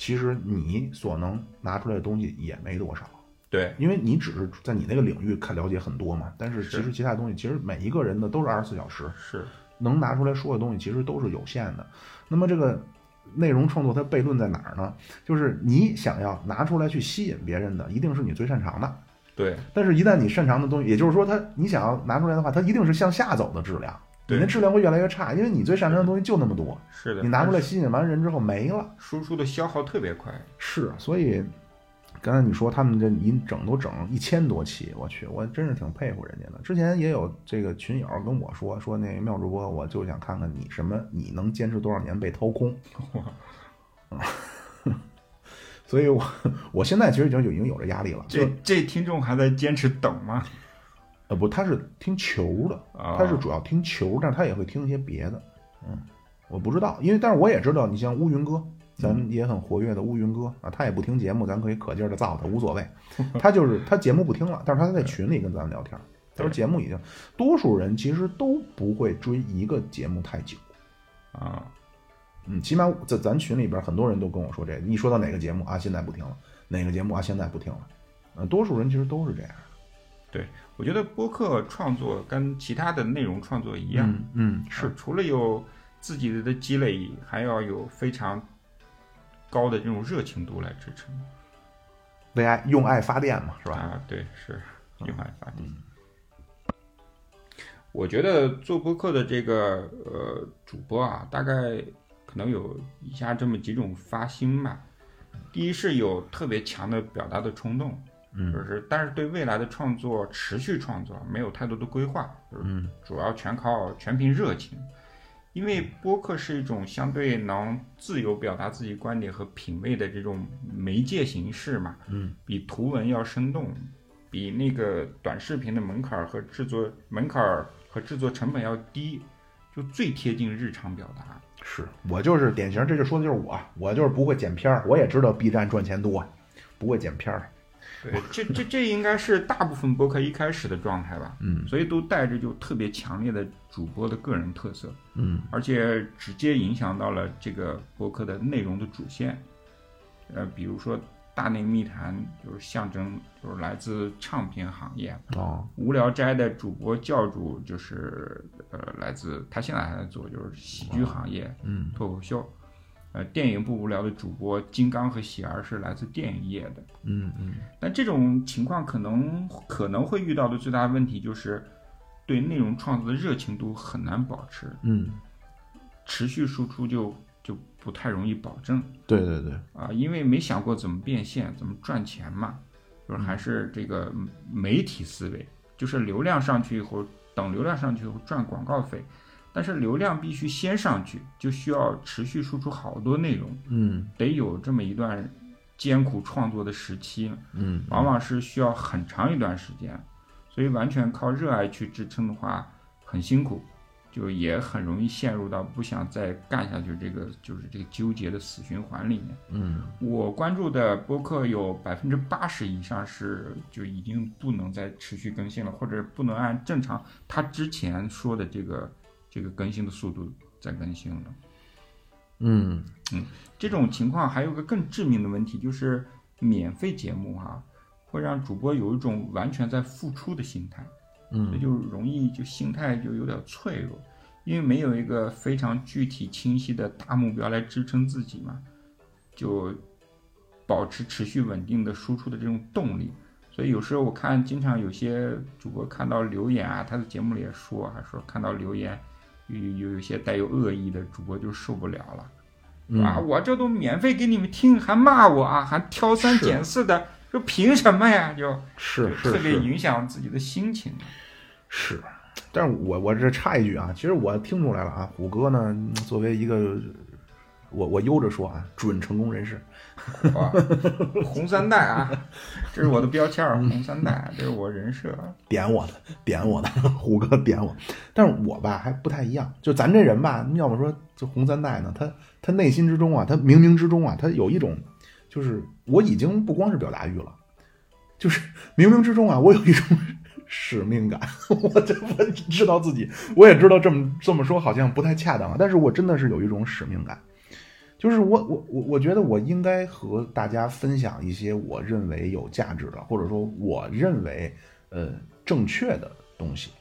A: 其实你所能拿出来的东西也没多少。
B: 对，
A: 因为你只是在你那个领域看了解很多嘛，但是其实其他东西，其实每一个人的都是二十四小时，
B: 是，
A: 能拿出来说的东西其实都是有限的。那么这个内容创作它悖论在哪儿呢？就是你想要拿出来去吸引别人的，一定是你最擅长的。
B: 对，
A: 但是，一旦你擅长的东西，也就是说它，你想要拿出来的话，它一定是向下走的质量，你的质量会越来越差，因为你最擅长的东西就那么多，
B: 是的。
A: 你拿出来吸引完人之后没了。
B: 输出的消耗特别快。
A: 是，所以刚才你说他们这一整都整一千多期，我去，我真是挺佩服人家的。之前也有这个群友跟我说，说那妙主播，我就想看看你什么，你能坚持多少年被掏空。所以我我现在其实已经有已经有这压力了。
B: 这这听众还在坚持等吗？
A: 呃不，他是听球的，
B: 啊
A: 他是主要听球，但是他也会听一些别的。嗯，我不知道，因为但是我也知道，你像乌云哥，咱们也很活跃的乌云哥啊，他也不听节目，咱可以可劲儿的造他，无所谓。他就是他节目不听了，但是他在群里跟咱们聊天。他说节目已经，多数人其实都不会追一个节目太久。
B: 啊，
A: 嗯，起码在咱群里边，很多人都跟我说这个。一说到哪个节目啊，现在不听了；哪个节目啊，现在不听了。嗯，多数人其实都是这样。
B: 我觉得播客创作跟其他的内容创作一样，
A: 嗯嗯，是
B: 啊除了有自己的积累，还要有非常高的这种热情度来支撑，
A: 为爱用爱发电嘛，是吧？
B: 啊，对，是用爱发电。我觉得做播客的这个呃主播啊，大概可能有以下这么几种发心吧。第一是有特别强的表达的冲动，
A: 嗯
B: 就是但是对未来的创作持续创作没有太多的规划，就是
A: 嗯
B: 主要全靠全凭热情。因为播客是一种相对能自由表达自己观点和品味的这种媒介形式嘛，
A: 嗯，
B: 比图文要生动，比那个短视频的门槛儿和制作门槛儿和制作成本要低，就最贴近日常表达。
A: 是我就是典型，这就说的就是我，我就是不会剪片儿，我也知道 B 站赚钱多，不会剪片儿。
B: 对，这这这应该是大部分播客一开始的状态吧，
A: 嗯
B: 所以都带着就特别强烈的主播的个人特色，
A: 嗯
B: 而且直接影响到了这个播客的内容的主线。呃，比如说《大内密谈》就是象征就是来自唱片行业，
A: 哦
B: 无聊斋的主播教主就是呃来自他现在还在做就是喜剧行业
A: 嗯
B: 脱口秀。呃，电影不无聊的主播金刚和喜儿是来自电影业的。
A: 嗯嗯。
B: 但这种情况可能可能会遇到的最大问题就是，对内容创作的热情度很难保持，
A: 嗯，
B: 持续输出就就不太容易保证
A: 对对对，
B: 啊，因为没想过怎么变现、怎么赚钱嘛，就是还是这个媒体思维，就是流量上去以后，等流量上去以后赚广告费，但是流量必须先上去，就需要持续输出好多内容，
A: 嗯
B: 得有这么一段艰苦创作的时期。
A: 嗯，
B: 往往是需要很长一段时间，所以完全靠热爱去支撑的话，很辛苦，就也很容易陷入到不想再干下去这个就是这个纠结的死循环里面。
A: 嗯
B: 我关注的播客有百分之八十以上是就已经不能再持续更新了，或者不能按正常他之前说的这个这个更新的速度在更新了。
A: 嗯嗯
B: 这种情况还有个更致命的问题，就是免费节目哈、会让主播有一种完全在付出的心态，嗯所以
A: 嗯
B: 就容易就心态就有点脆弱，因为没有一个非常具体清晰的大目标来支撑自己嘛，就保持持续稳定的输出的这种动力。所以有时候我看，经常有些主播看到留言啊，他的节目里也说，还说看到留言有有有些带有恶意的主播就受不了了。啊，
A: 嗯，
B: 我这都免费给你们听，还骂我啊，还挑三拣四的，这凭什么呀？就是
A: 是
B: 特别影响自己的心情。
A: 是，但是我我这插一句啊，其实我听出来了啊，虎哥呢作为一个。我我悠着说啊，准成功人士，
B: 哇，红三代啊，这是我的标签儿，红三代，这是我人设。
A: 点我的，点我的，虎哥点我。但是我吧还不太一样，就咱这人吧，要么说就红三代呢，他他内心之中啊，他冥冥之中啊，他有一种，就是我已经不光是表达欲了，就是冥冥之中啊，我有一种使命感。我这我知道自己，我也知道这么这么说好像不太恰当啊，但是我真的是有一种使命感。就是我我我我觉得我应该和大家分享一些我认为有价值的，或者说我认为呃正确的东西。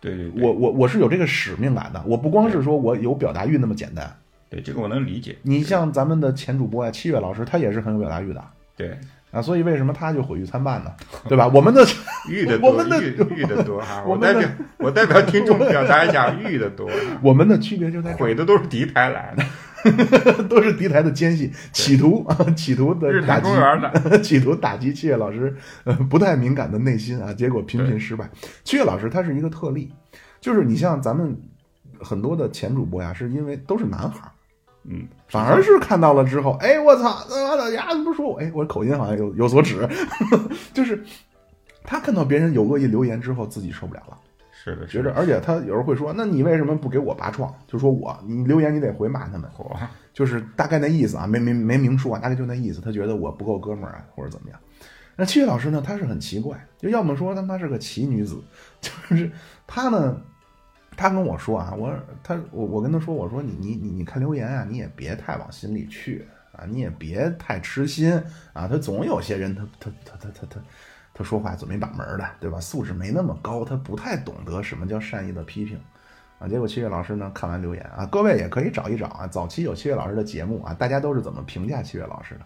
B: 对对对，
A: 我我我是有这个使命感的，我不光是说我有表达欲那么简单。
B: 对这个我能理解。
A: 你像咱们的前主播呀，七月老师，他也是很有表达欲的
B: 对，
A: 啊，所以为什么他就毁誉参半呢？对吧？我们的
B: 玉的多，
A: 我们的
B: 玉玉的多哈。
A: 我
B: 代表我代表听众表达一下，玉的多，
A: 我们的区别就在
B: 毁的都是敌台来的，
A: 都是敌台的奸细，企图啊，企图的打击
B: 的。
A: 企图打击七月老师呃不太敏感的内心啊，结果频频失败。七月老师他是一个特例，就是你像咱们很多的前主播呀，是因为都是男孩儿，
B: 嗯，
A: 反而是看到了之后，哎，我操，他妈的呀，你不说我，哎，我口音好像有有所指，就是他看到别人有恶意留言之后，自己受不了了，
B: 是的，
A: 觉着，而且他有时候会说，那你为什么不给我拔创？就说我，你留言你得回骂他们，就是大概那意思啊，没没没明说啊，大概就那意思。他觉得我不够哥们儿啊，或者怎么样。那七月老师呢，他是很奇怪，就要么说他妈是个奇女子，就是他呢，他跟我说啊，我他我我跟他说，我说你你你你看留言啊，你也别太往心里去啊，你也别太痴心啊，他总有些人他他他他他他他他说话总没把门的，对吧？素质没那么高，他不太懂得什么叫善意的批评。啊，结果七月老师呢看完留言啊，各位也可以找一找啊，早期有七月老师的节目啊，大家都是怎么评价七月老师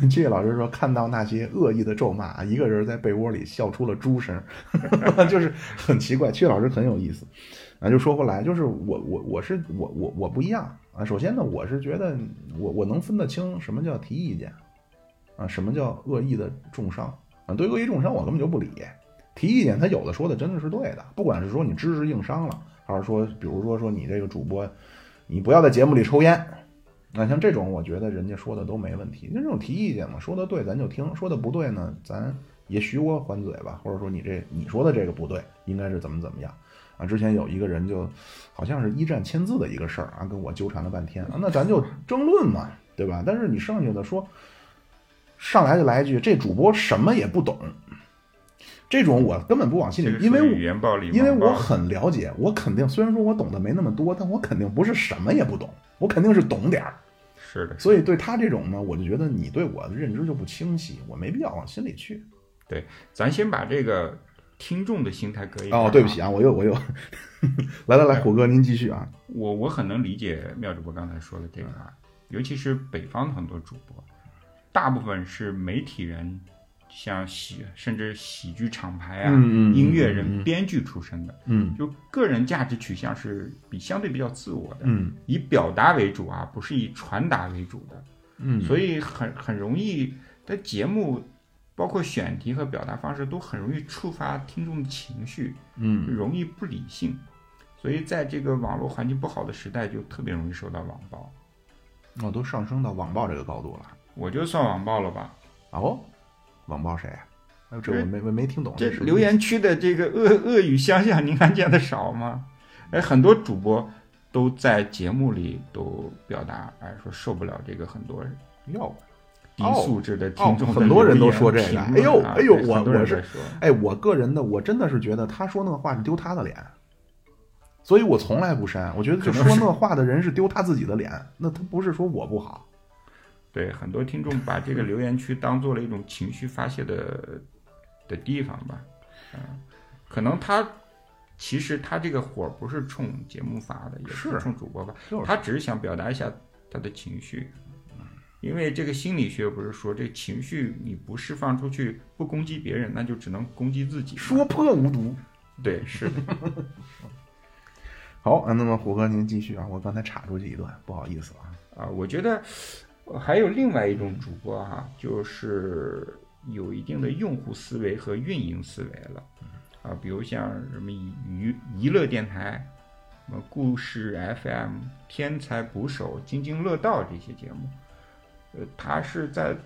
A: 的？七月老师说，看到那些恶意的咒骂啊，一个人在被窝里笑出了猪声，就是很奇怪。七月老师很有意思啊，就说回来，就是我我我是我我我不一样啊。首先呢，我是觉得我我能分得清什么叫提意见啊，什么叫恶意的重伤。对恶意重伤我根本就不理，提意见他有的说的真的是对的，不管是说你知识硬伤了。还是说，比如说说你这个主播，你不要在节目里抽烟，那像这种，我觉得人家说的都没问题。那这种提意见嘛，说的对咱就听，说的不对呢，咱也许我还嘴吧，或者说你这你说的这个不对，应该是怎么怎么样。啊，之前有一个人就好像是一战签字的一个事儿啊，跟我纠缠了半天，那咱就争论嘛，对吧？但是你剩下的说，上来就来一句，这主播什么也不懂，这种我根本不往心里，因为
B: 语言暴力，
A: 因为我很了解，我肯定虽然说我懂得没那么多，但我肯定不是什么也不懂，我肯定是懂点儿。
B: 是的，
A: 所以对他这种呢，我就觉得你对我的认知就不清晰，我没必要往心里去。
B: 对，咱先把这个。听众的心态可以
A: 哦，对不起啊，我又我又来来来，虎哥您继续啊。
B: 我我很能理解妙主播刚才说的这个啊，尤其是北方的很多主播，大部分是媒体人，像喜甚至喜剧厂牌啊，音乐人、编剧出身的，
A: 嗯，
B: 就个人价值取向是比相对比较自我的，
A: 嗯，
B: 以表达为主啊，不是以传达为主的，
A: 嗯，
B: 所以很很容易的节目。包括选题和表达方式都很容易触发听众的情绪，
A: 嗯，
B: 容易不理性，所以在这个网络环境不好的时代，就特别容易受到网暴。
A: 哦，都上升到网暴这个高度了，
B: 我就算网暴了吧？
A: 哦，网暴谁？这我没没没听懂。
B: 这留言区的这个恶恶语相向，您看见的少吗？哎，很多主播都在节目里都表达，哎，说受不了这个很多
A: 人要。
B: 低素质的听众，
A: 很多人都说这个。哎呦，哎呦，我我是，哎，我个人的，我真的是觉得他说那话是丢他的脸，所以我从来不删。我觉得就说那话的人是丢他自己的脸，那他不是说我不好。
B: 对，很多听众把这个留言区当做了一种情绪发泄的的地方吧。嗯，可能他其实他这个火不是冲节目发的，也
A: 是
B: 冲主播发，他只是想表达一下他的情绪。因为这个心理学不是说，这情绪你不释放出去，不攻击别人，那就只能攻击自己。
A: 说破无毒，
B: 对，是的。
A: 好，那么虎哥您继续啊，我刚才插出去一段，不好意思
B: 啊。啊，我觉得还有另外一种主播哈，就是有一定的用户思维和运营思维了啊，比如像什么娱娱乐电台，什么故事 FM、天才捕手、津津乐道这些节目。呃，他是在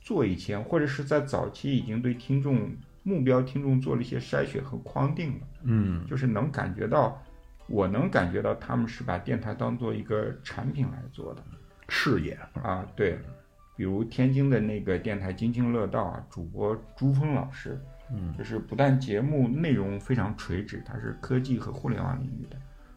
B: 做以前，或者是在早期已经对听众目标听众做了一些筛选和框定了。
A: 嗯，
B: 就是能感觉到，我能感觉到他们是把电台当做一个产品来做的
A: 事业
B: 啊。对，比如天津的那个电台津津乐道啊，主播朱峰老师，
A: 嗯，
B: 就是不但节目内容非常垂直，他是科技和互联网领域的，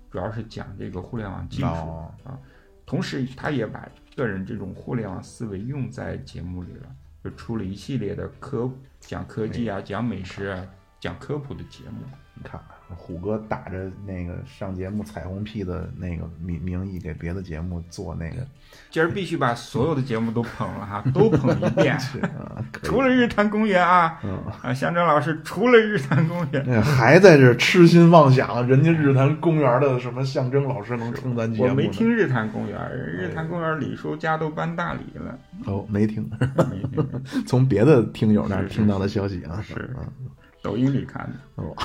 B: 主要是讲这个互联网技术啊。同时，他也把个人这种互联网思维用在节目里了，就出了一系列的科讲科技啊、讲美食啊、讲科普的节目。
A: 你看。虎哥打着那个上节目彩虹屁的那个名名义，给别的节目做那个，
B: 今儿必须把所有的节目都捧了哈，都捧一遍。除了日坛公园啊，啊，向征老师除了日坛公园，
A: 还在这痴心妄想，人家日坛公园的什么象征老师能冲咱节目？
B: 我没听日坛公园，日坛公园李叔家都搬大理了。
A: 哦，没听，从别的听友那儿听到的消息啊，
B: 是抖音里看的。
A: 哦。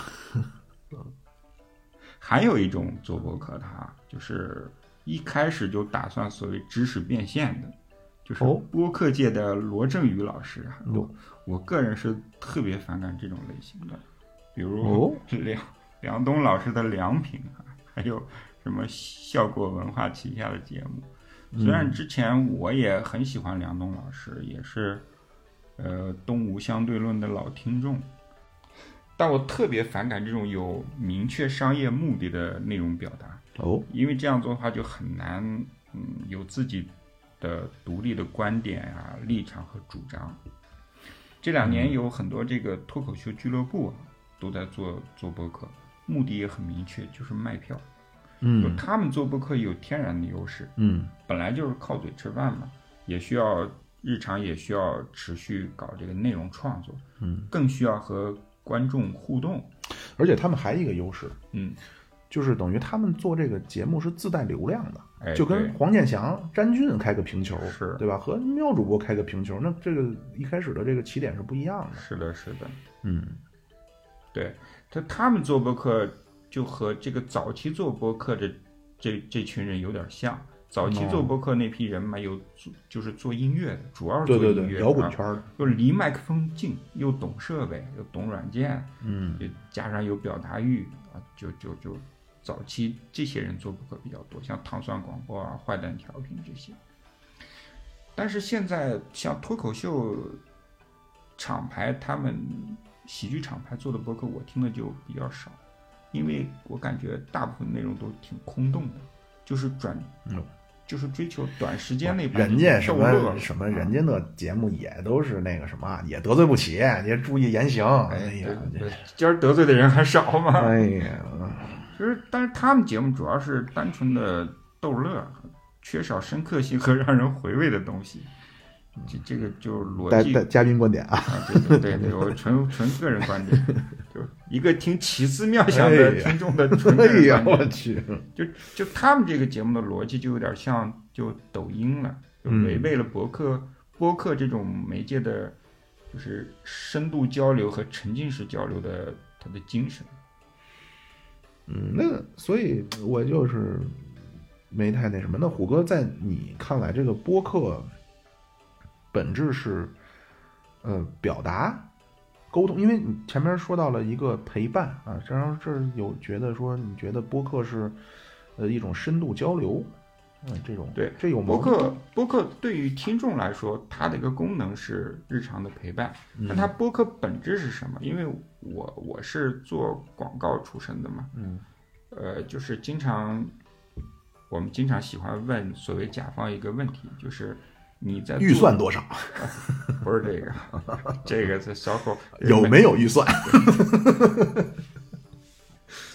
B: 还有一种做博客的哈，就是一开始就打算所谓知识变现的，就是播客界的罗振宇老师啊。我我个人是特别反感这种类型的，比如 梁梁东老师的良品啊，还有什么效果文化旗下的节目。虽然之前我也很喜欢梁东老师，也是呃东吴相对论的老听众。但我特别反感这种有明确商业目的的内容表达
A: 哦，
B: 因为这样做的话就很难，嗯，有自己的独立的观点啊、立场和主张。这两年有很多这个脱口秀俱乐部啊，都在做做播客，目的也很明确，就是卖票。
A: 嗯，
B: 他们做播客有天然的优势，
A: 嗯，
B: 本来就是靠嘴吃饭嘛，也需要日常也需要持续搞这个内容创作，
A: 嗯，
B: 更需要和。观众互动，
A: 而且他们还一个优势，
B: 嗯，
A: 就是等于他们做这个节目是自带流量
B: 的，
A: 就跟黄健翔、詹俊开个平球，
B: 是
A: 对吧？和妙主播开个平球，那这个一开始的这个起点是不一样的。
B: 是的，是的，
A: 嗯，
B: 对他他们做播客就和这个早期做播客的这这群人有点像。早期做播客那批人嘛，有做就是做音乐的，主要是做音乐，
A: 摇滚圈的，
B: 又离麦克风近，又懂设备，又懂软件，
A: 嗯，
B: 加上有表达欲啊，就就就早期这些人做播客比较多，像糖蒜广播啊、坏蛋调频这些。但是现在像脱口秀厂牌，他们喜剧厂牌做的播客，我听的就比较少，因为我感觉大部分内容都挺空洞的，就是转，
A: 嗯
B: 就是追求短时间内把
A: 人家什么什么，人家那节目也都是那个什么，也得罪不起，也注意言行。哎
B: 哎，
A: 呀，
B: 今儿得罪的人还少吗？
A: 哎呀，
B: 其实，但是他们节目主要是单纯的逗乐，缺少深刻性和让人回味的东西。这这个就逻辑
A: 嘉宾观点啊，
B: 对对对，我纯纯个人观点，就一个听奇思妙想的听众的纯个
A: 哎呀，
B: 人观点。
A: 我去，
B: 就就他们这个节目的逻辑就有点像就抖音了，就
A: 嗯
B: 违背了博客、播客这种媒介的，就是深度交流和沉浸式交流的它的精神。
A: 嗯，那，所以我就是没太那什么。那虎哥，在你看来，这个播客本质是呃表达、沟通，因为你前面说到了一个陪伴啊，然后这儿有觉得说，你觉得播客是呃一种深度交流，嗯，这种
B: 对
A: 这有
B: 播客播客对于听众来说，它的一个功能是日常的陪伴。
A: 嗯
B: 那它播客本质是什么？因为我我是做广告出身的嘛，
A: 嗯
B: 呃，就是经常我们经常喜欢问所谓甲方一个问题，就是你在
A: 预算多少？
B: 不是这个，这个在 SOHO
A: 有没有预算？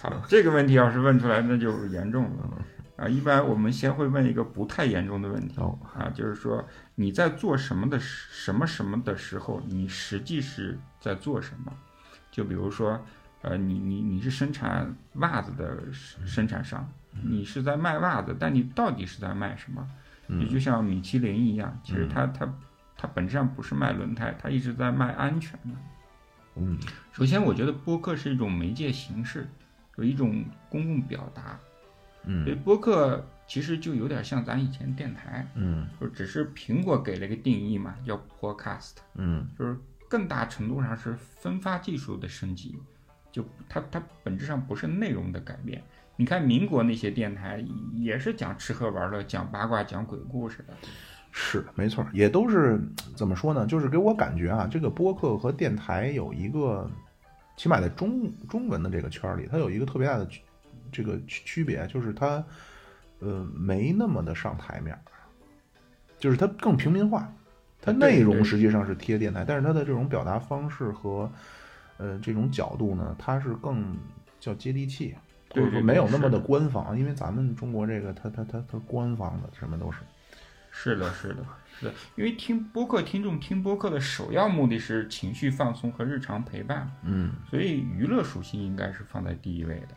B: 好，这个问题要是问出来，那就严重了啊！一般我们先会问一个不太严重的问题
A: 哦
B: 啊，就是说你在做什么的时什么什么的时候，你实际是在做什么？就比如说，呃，你你你是生产袜子的生产商，你是在卖袜子，但你到底是在卖什么？也就像米其林一样，其实它它它本质上不是卖轮胎，它一直在卖安全的。
A: 嗯
B: 首先，我觉得播客是一种媒介形式，有一种公共表达。嗯所以
A: 嗯
B: 播客其实就有点像咱以前电台，
A: 嗯
B: 就只是苹果给了一个定义嘛，叫 podcast，
A: 嗯
B: 就是更大程度上是分发技术的升级，就它它本质上不是内容的改变。你看民国那些电台也是讲吃喝玩乐、讲八卦、讲鬼故事的，
A: 是没错，也都是怎么说呢？就是给我感觉啊，这个播客和电台有一个，起码在中中文的这个圈儿里，它有一个特别大的区这个区区别，就是它呃没那么的上台面，就是它更平民化，它内容实际上是贴电台，但是它的这种表达方式和呃这种角度呢，它是更叫接地气。或者说没有那么的官方，因为咱们中国这个它它它它官方的什么都是，
B: 是的，是的，是的，因为听播客听众听播客的首要目的是情绪放松和日常陪伴，
A: 嗯
B: 所以娱乐属性应该是放在第一位的。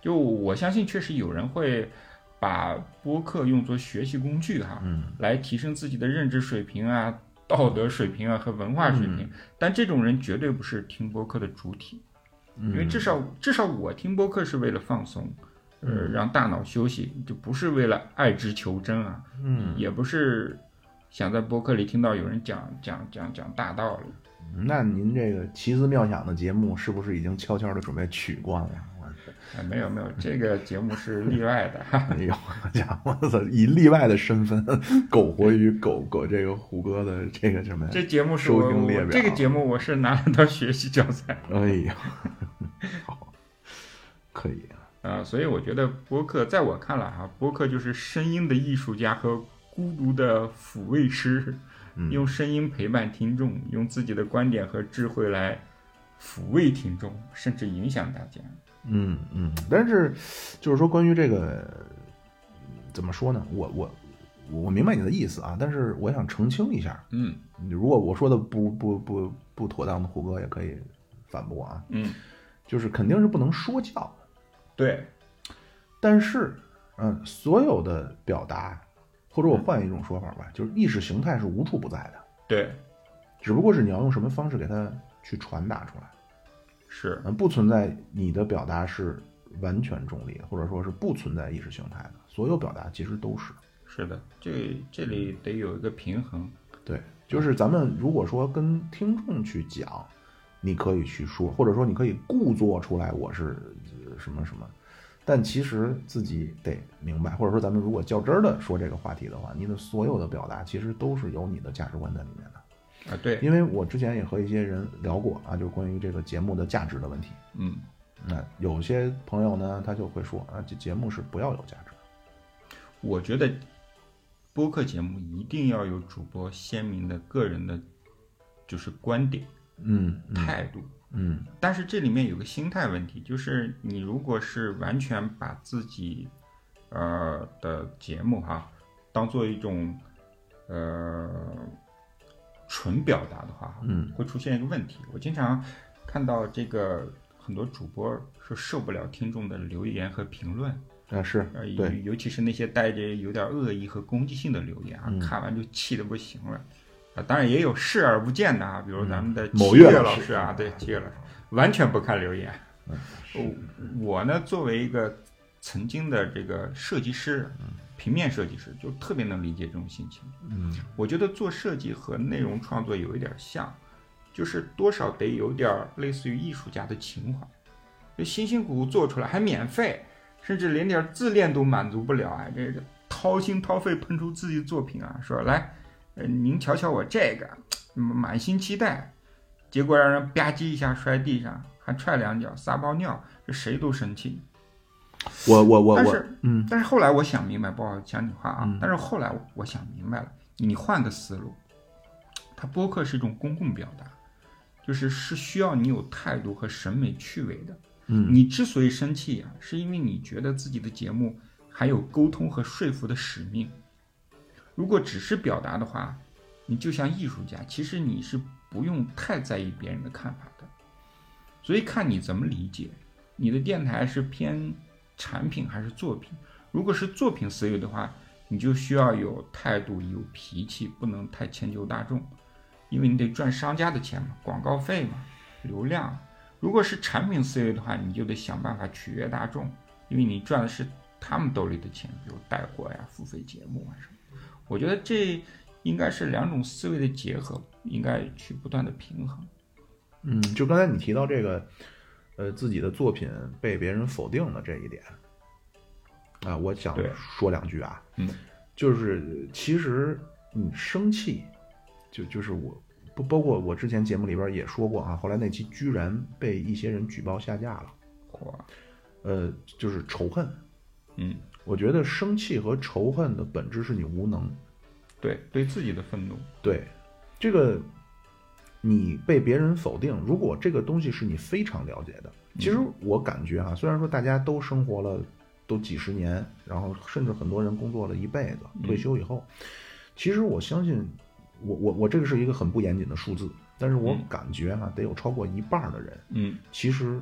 B: 就我相信，确实有人会把播客用作学习工具哈，
A: 嗯
B: 来提升自己的认知水平啊、道德水平啊和文化水平。但这种人绝对不是听播客的主体，
A: 嗯，
B: 因为至少至少我听播客是为了放松，呃，让大脑休息，就不是为了爱之求真啊，
A: 嗯，
B: 也不是想在播客里听到有人讲讲讲讲大道理。
A: 那您这个奇思妙想的节目是不是已经悄悄的准备取关了？我
B: 哎，没有没有，这个节目是例外的。哈。
A: 哎呦，好家伙，我操！以例外的身份苟活于苟苟这个胡歌的这个什么？
B: 这节目是
A: 收
B: 我
A: 听列表
B: 这个节目我是拿来当学习教材
A: 哎呀，好，可以，
B: 啊、啊所以我觉得播客在我看来哈、播客就是声音的艺术家和孤独的抚慰师，
A: 嗯
B: 用声音陪伴听众，用自己的观点和智慧来抚慰听众，甚至影响大家。
A: 嗯嗯。但是就是说，关于这个怎么说呢？我我我明白你的意思啊，但是我想澄清一下，
B: 嗯
A: 如果我说的不不不不妥当的，胡哥也可以反驳啊。
B: 嗯，
A: 就是肯定是不能说教，
B: 对，
A: 但是，嗯，所有的表达，或者我换一种说法吧，就是意识形态是无处不在的，
B: 对，
A: 只不过是你要用什么方式给它去传达出来。
B: 是，
A: 嗯，不存在你的表达是完全中立的，或者说是不存在意识形态的，所有表达其实都是。
B: 是的，这这里得有一个平衡。
A: 对，就是咱们如果说跟听众去讲，你可以去说，或者说你可以故作出来我是什么什么。但其实自己得明白，或者说咱们如果较真儿的说这个话题的话，你的所有的表达其实都是有你的价值观在里面的。
B: 啊，对，
A: 因为我之前也和一些人聊过啊，就是关于这个节目的价值的问题。
B: 嗯，
A: 那有些朋友呢，他就会说啊，这节目是不要有价值。
B: 我觉得播客节目一定要有主播鲜明的个人的，就是观点、
A: 嗯嗯
B: 态度。
A: 嗯
B: 但是这里面有个心态问题，就是你如果是完全把自己呃的节目哈当做一种呃纯表达的话，
A: 嗯。
B: 会出现一个问题。我经常看到这个很多主播是受不了听众的留言和评论，
A: 啊是对，
B: 尤其是那些带着有点恶意和攻击性的留言啊，
A: 嗯。
B: 看完就气的不行了。啊，当然也有视而不见的啊，比如咱们的
A: 嗯。某
B: 七月
A: 月老师
B: 啊，对，七月老师完全不看留言。
A: 嗯。
B: 我呢，作为一个曾经的这个设计师，平面设计师，就特别能理解这种心情。
A: 嗯
B: 我觉得做设计和内容创作有一点像，就是多少得有点儿类似于艺术家的情怀，就辛辛苦苦做出来还免费，甚至连点自恋都满足不了啊！这个掏心掏肺喷出自己作品啊，说来，呃，您瞧瞧我这个，嗯满心期待，结果让人吧唧一下摔地上，还踹两脚，撒泡尿，这谁都生气。
A: 我我我我
B: 但是
A: 嗯
B: 但是后来我想明白，不好讲你话啊。
A: 嗯
B: 但是后来我想明白了，你换个思路，它播客是一种公共表达，就是是需要你有态度和审美趣味的。
A: 嗯
B: 你之所以生气啊，是因为你觉得自己的节目还有沟通和说服的使命。如果只是表达的话，你就像艺术家，其实你是不用太在意别人的看法的。所以看你怎么理解，你的电台是偏产品还是作品？如果是作品思维的话，你就需要有态度、有脾气，不能太迁就大众，因为你得赚商家的钱嘛，广告费嘛，流量。如果是产品思维的话，你就得想办法取悦大众，因为你赚的是他们兜里的钱，比如带货呀、付费节目啊什么。我觉得这应该是两种思维的结合，应该去不断的平衡。
A: 嗯，就刚才你提到这个，呃，自己的作品被别人否定了这一点，啊，我想说两句啊，
B: 嗯，
A: 就是其实你生气，就就是我不包括我之前节目里边也说过啊，后来那期居然被一些人举报下架了，
B: 哇，
A: 呃，就是仇恨，
B: 嗯，
A: 我觉得生气和仇恨的本质是你无能，
B: 对，对自己的愤怒，
A: 对，这个你被别人否定，如果这个东西是你非常了解的，其实我感觉哈、虽然说大家都生活了都几十年，然后甚至很多人工作了一辈子，退休以后，其实我相信，我我我这个是一个很不严谨的数字，但是我
B: 嗯。
A: 感觉哈、得有超过一半的人，
B: 嗯，
A: 其实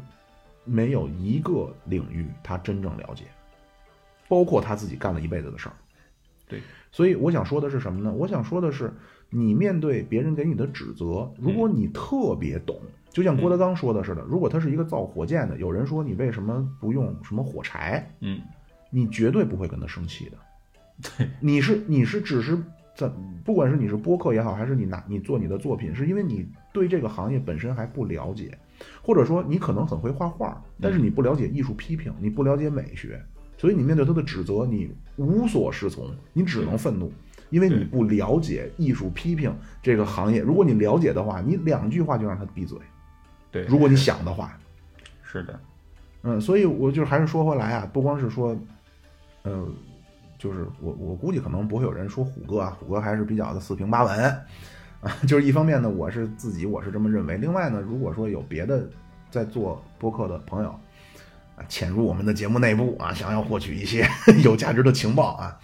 A: 没有一个领域他真正了解，包括他自己干了一辈子的事儿。
B: 对，
A: 所以我想说的是什么呢？我想说的是，你面对别人给你的指责，如果你特别懂，就像郭德纲说的似的，如果他是一个造火箭的，有人说你为什么不用什么火柴，
B: 嗯，
A: 你绝对不会跟他生气的。对，你是你是只是在，不管是你是播客也好，还是你拿你做你的作品，是因为你对这个行业本身还不了解，或者说你可能很会画画，但是你不了解艺术批评，你不了解美学，所以你面对他的指责，你无所适从，你只能愤怒，因为你不了解艺术批评这个行业。如果你了解的话，你两句话就让他闭嘴。
B: 对，
A: 如果你想的话，
B: 是的，
A: 嗯，所以我就还是说回来啊，不光是说，呃，就是我我估计可能不会有人说虎哥啊，虎哥还是比较的四平八稳啊。就是一方面呢，我是自己我是这么认为；另外呢，如果说有别的在做播客的朋友啊，潜入我们的节目内部啊，想要获取一些 有价值的情报啊，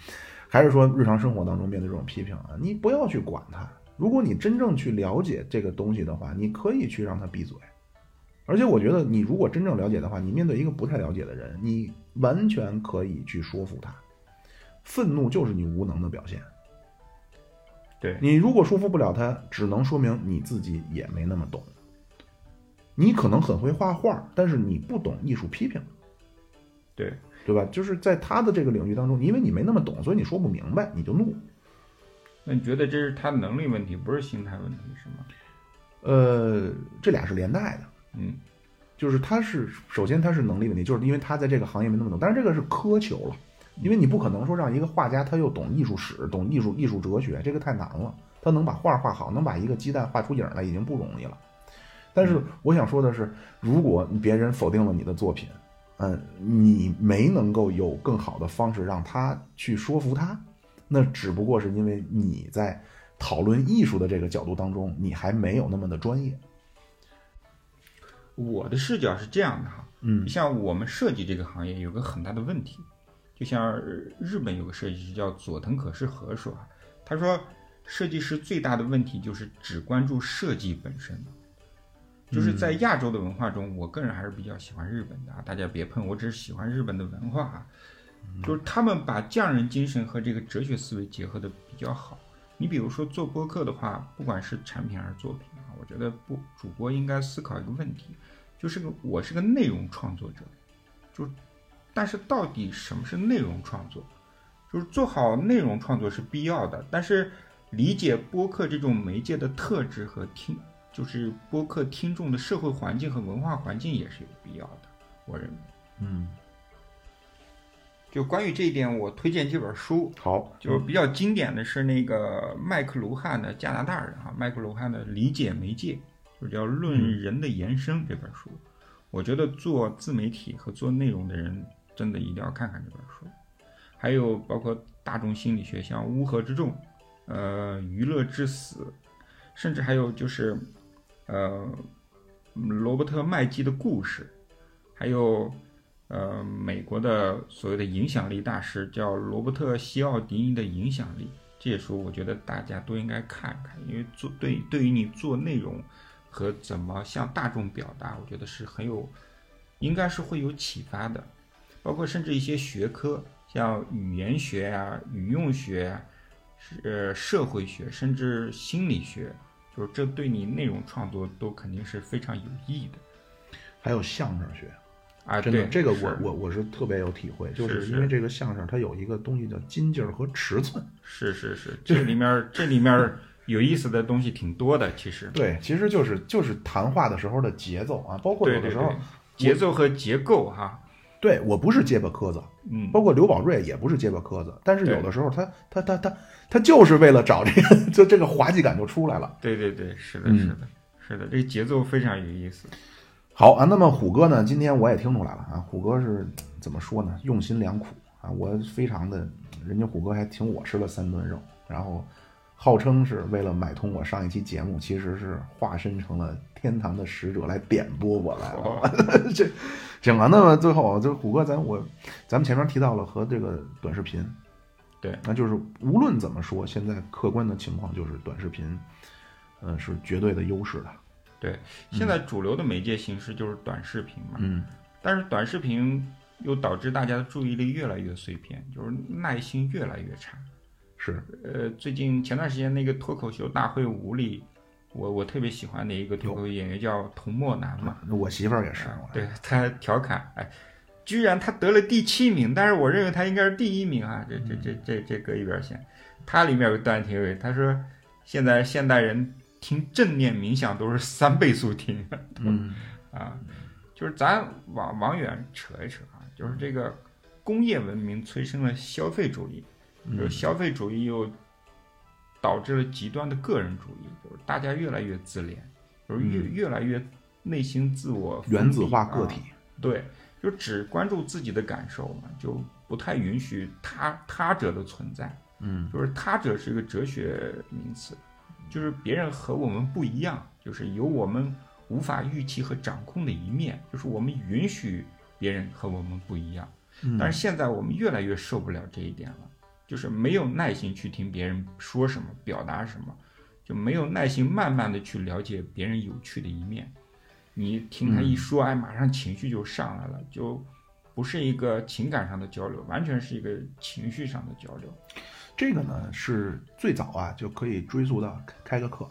A: 还是说日常生活当中面对这种批评啊，你不要去管他。如果你真正去了解这个东西的话，你可以去让他闭嘴。而且我觉得，你如果真正了解的话，你面对一个不太了解的人，你完全可以去说服他。愤怒就是你无能的表现。
B: 对，
A: 你如果说服不了他，只能说明你自己也没那么懂。你可能很会画画，但是你不懂艺术批评，
B: 对，
A: 对吧？就是在他的这个领域当中，因为你没那么懂，所以你说不明白，你就怒。
B: 那你觉得这是他能力问题，不是心态问题，是吗？
A: 呃，这俩是连带的。
B: 嗯，
A: 就是他是首先他是能力问题，就是因为他在这个行业没那么懂，但是这个是苛求了，因为你不可能说让一个画家他又懂艺术史、懂艺术艺术哲学，这个太难了。他能把画画好，能把一个鸡蛋画出影来，已经不容易了。但是我想说的是，如果别人否定了你的作品，嗯，你没能够有更好的方式让他去说服他，那只不过是因为你在讨论艺术的这个角度当中，你还没有那么的专业。
B: 我的视角是这样的哈，
A: 嗯
B: 像我们设计这个行业有个很大的问题，就像日本有个设计师叫佐藤可士和说啊，他说设计师最大的问题就是只关注设计本身，就是在亚洲的文化中，我个人还是比较喜欢日本的啊，大家别喷，我只是喜欢日本的文化啊，就是他们把匠人精神和这个哲学思维结合的比较好。你比如说做播客的话，不管是产品还是作品啊，我觉得不主播应该思考一个问题，就是个我是个内容创作者，就但是到底什么是内容创作？就是做好内容创作是必要的，但是理解播客这种媒介的特质和听，就是播客听众的社会环境和文化环境也是有必要的，我认为。
A: 嗯，
B: 就关于这一点，我推荐几本书，
A: 好，
B: 就比较经典的是那个麦克卢汉的加拿大人哈，麦克卢汉的《理解媒介》，就叫《论人的延伸》这本书。我觉得做自媒体和做内容的人真的一定要看看这本书。还有包括大众心理学，像《乌合之众》，呃，《娱乐至死》，甚至还有就是，呃，罗伯特麦基的故事，还有呃，美国的所谓的影响力大师叫罗伯特·西奥迪尼的影响力，这些书我觉得大家都应该看看，因为做对对于你做内容和怎么向大众表达，我觉得是很有，应该是会有启发的，包括甚至一些学科，像语言学呀、语用学呀、呃社会学，甚至心理学，就是这对你内容创作都肯定是非常有意义的
A: 还有相声学。
B: 啊！
A: 真的，这个我我我是特别有体会，就是
B: 是
A: 因为这个相声它有一个东西叫筋劲儿和尺寸。
B: 是是是，这里面儿这里面儿有意思的东西挺多的，其实。
A: 对，其实就是就是谈话的时候的节奏啊，包括有的时候，
B: 节奏和结构哈，
A: 对我不是结巴磕子，
B: 嗯，
A: 包括刘宝瑞也不是结巴磕子，但是有的时候他他他他他就是为了找这个，就这个滑稽感就出来了。
B: 对对对，是的，
A: 嗯
B: 是的，是的，这个节奏非常有意思。
A: 好啊，那么虎哥呢？今天我也听出来了啊，虎哥是怎么说呢？用心良苦啊，我非常的，人家虎哥还请我吃了三顿肉，然后号称是为了买通我上一期节目，其实是化身成了天堂的使者来点拨我来了。这行啊，那么最后就是虎哥咱我咱们前面提到了和这个短视频，
B: 对，
A: 那就是无论怎么说，现在客观的情况就是短视频，呃，是绝对的优势的。
B: 对，现在主流的媒介形式就是短视频嘛，
A: 嗯
B: 但是短视频又导致大家的注意力越来越碎片，就是耐心越来越差。
A: 是，
B: 呃，最近前段时间那个脱口秀大会五里，我我特别喜欢的一个脱口秀演员叫童漠男嘛，
A: 我媳妇儿也是，我
B: 对他调侃，哎，居然他得了第七名，但是我认为他应该是第一名啊，这这这这这搁一边先。他里面有个段挺有意思，他说现在现代人听正念冥想都是三倍速听
A: 嗯。
B: 啊，就是咱往往远扯一扯啊，就是这个工业文明催生了消费主义，就是
A: 嗯。
B: 消费主义又导致了极端的个人主义，就是大家越来越自恋，就是越、
A: 嗯
B: 越来越内心自我
A: 原子化个体
B: 啊，对，就只关注自己的感受嘛，就不太允许他他者的存在。
A: 嗯
B: 就是他者是一个哲学名词，就是别人和我们不一样，就是有我们无法预期和掌控的一面，就是我们允许别人和我们不一样。
A: 嗯
B: 但是现在我们越来越受不了这一点了，就是没有耐心去听别人说什么、表达什么，就没有耐心慢慢的去了解别人有趣的一面。你听他一说，哎，马上情绪就上来了，就不是一个情感上的交流，完全是一个情绪上的交流。
A: 这个呢是最早啊就可以追溯到开个课，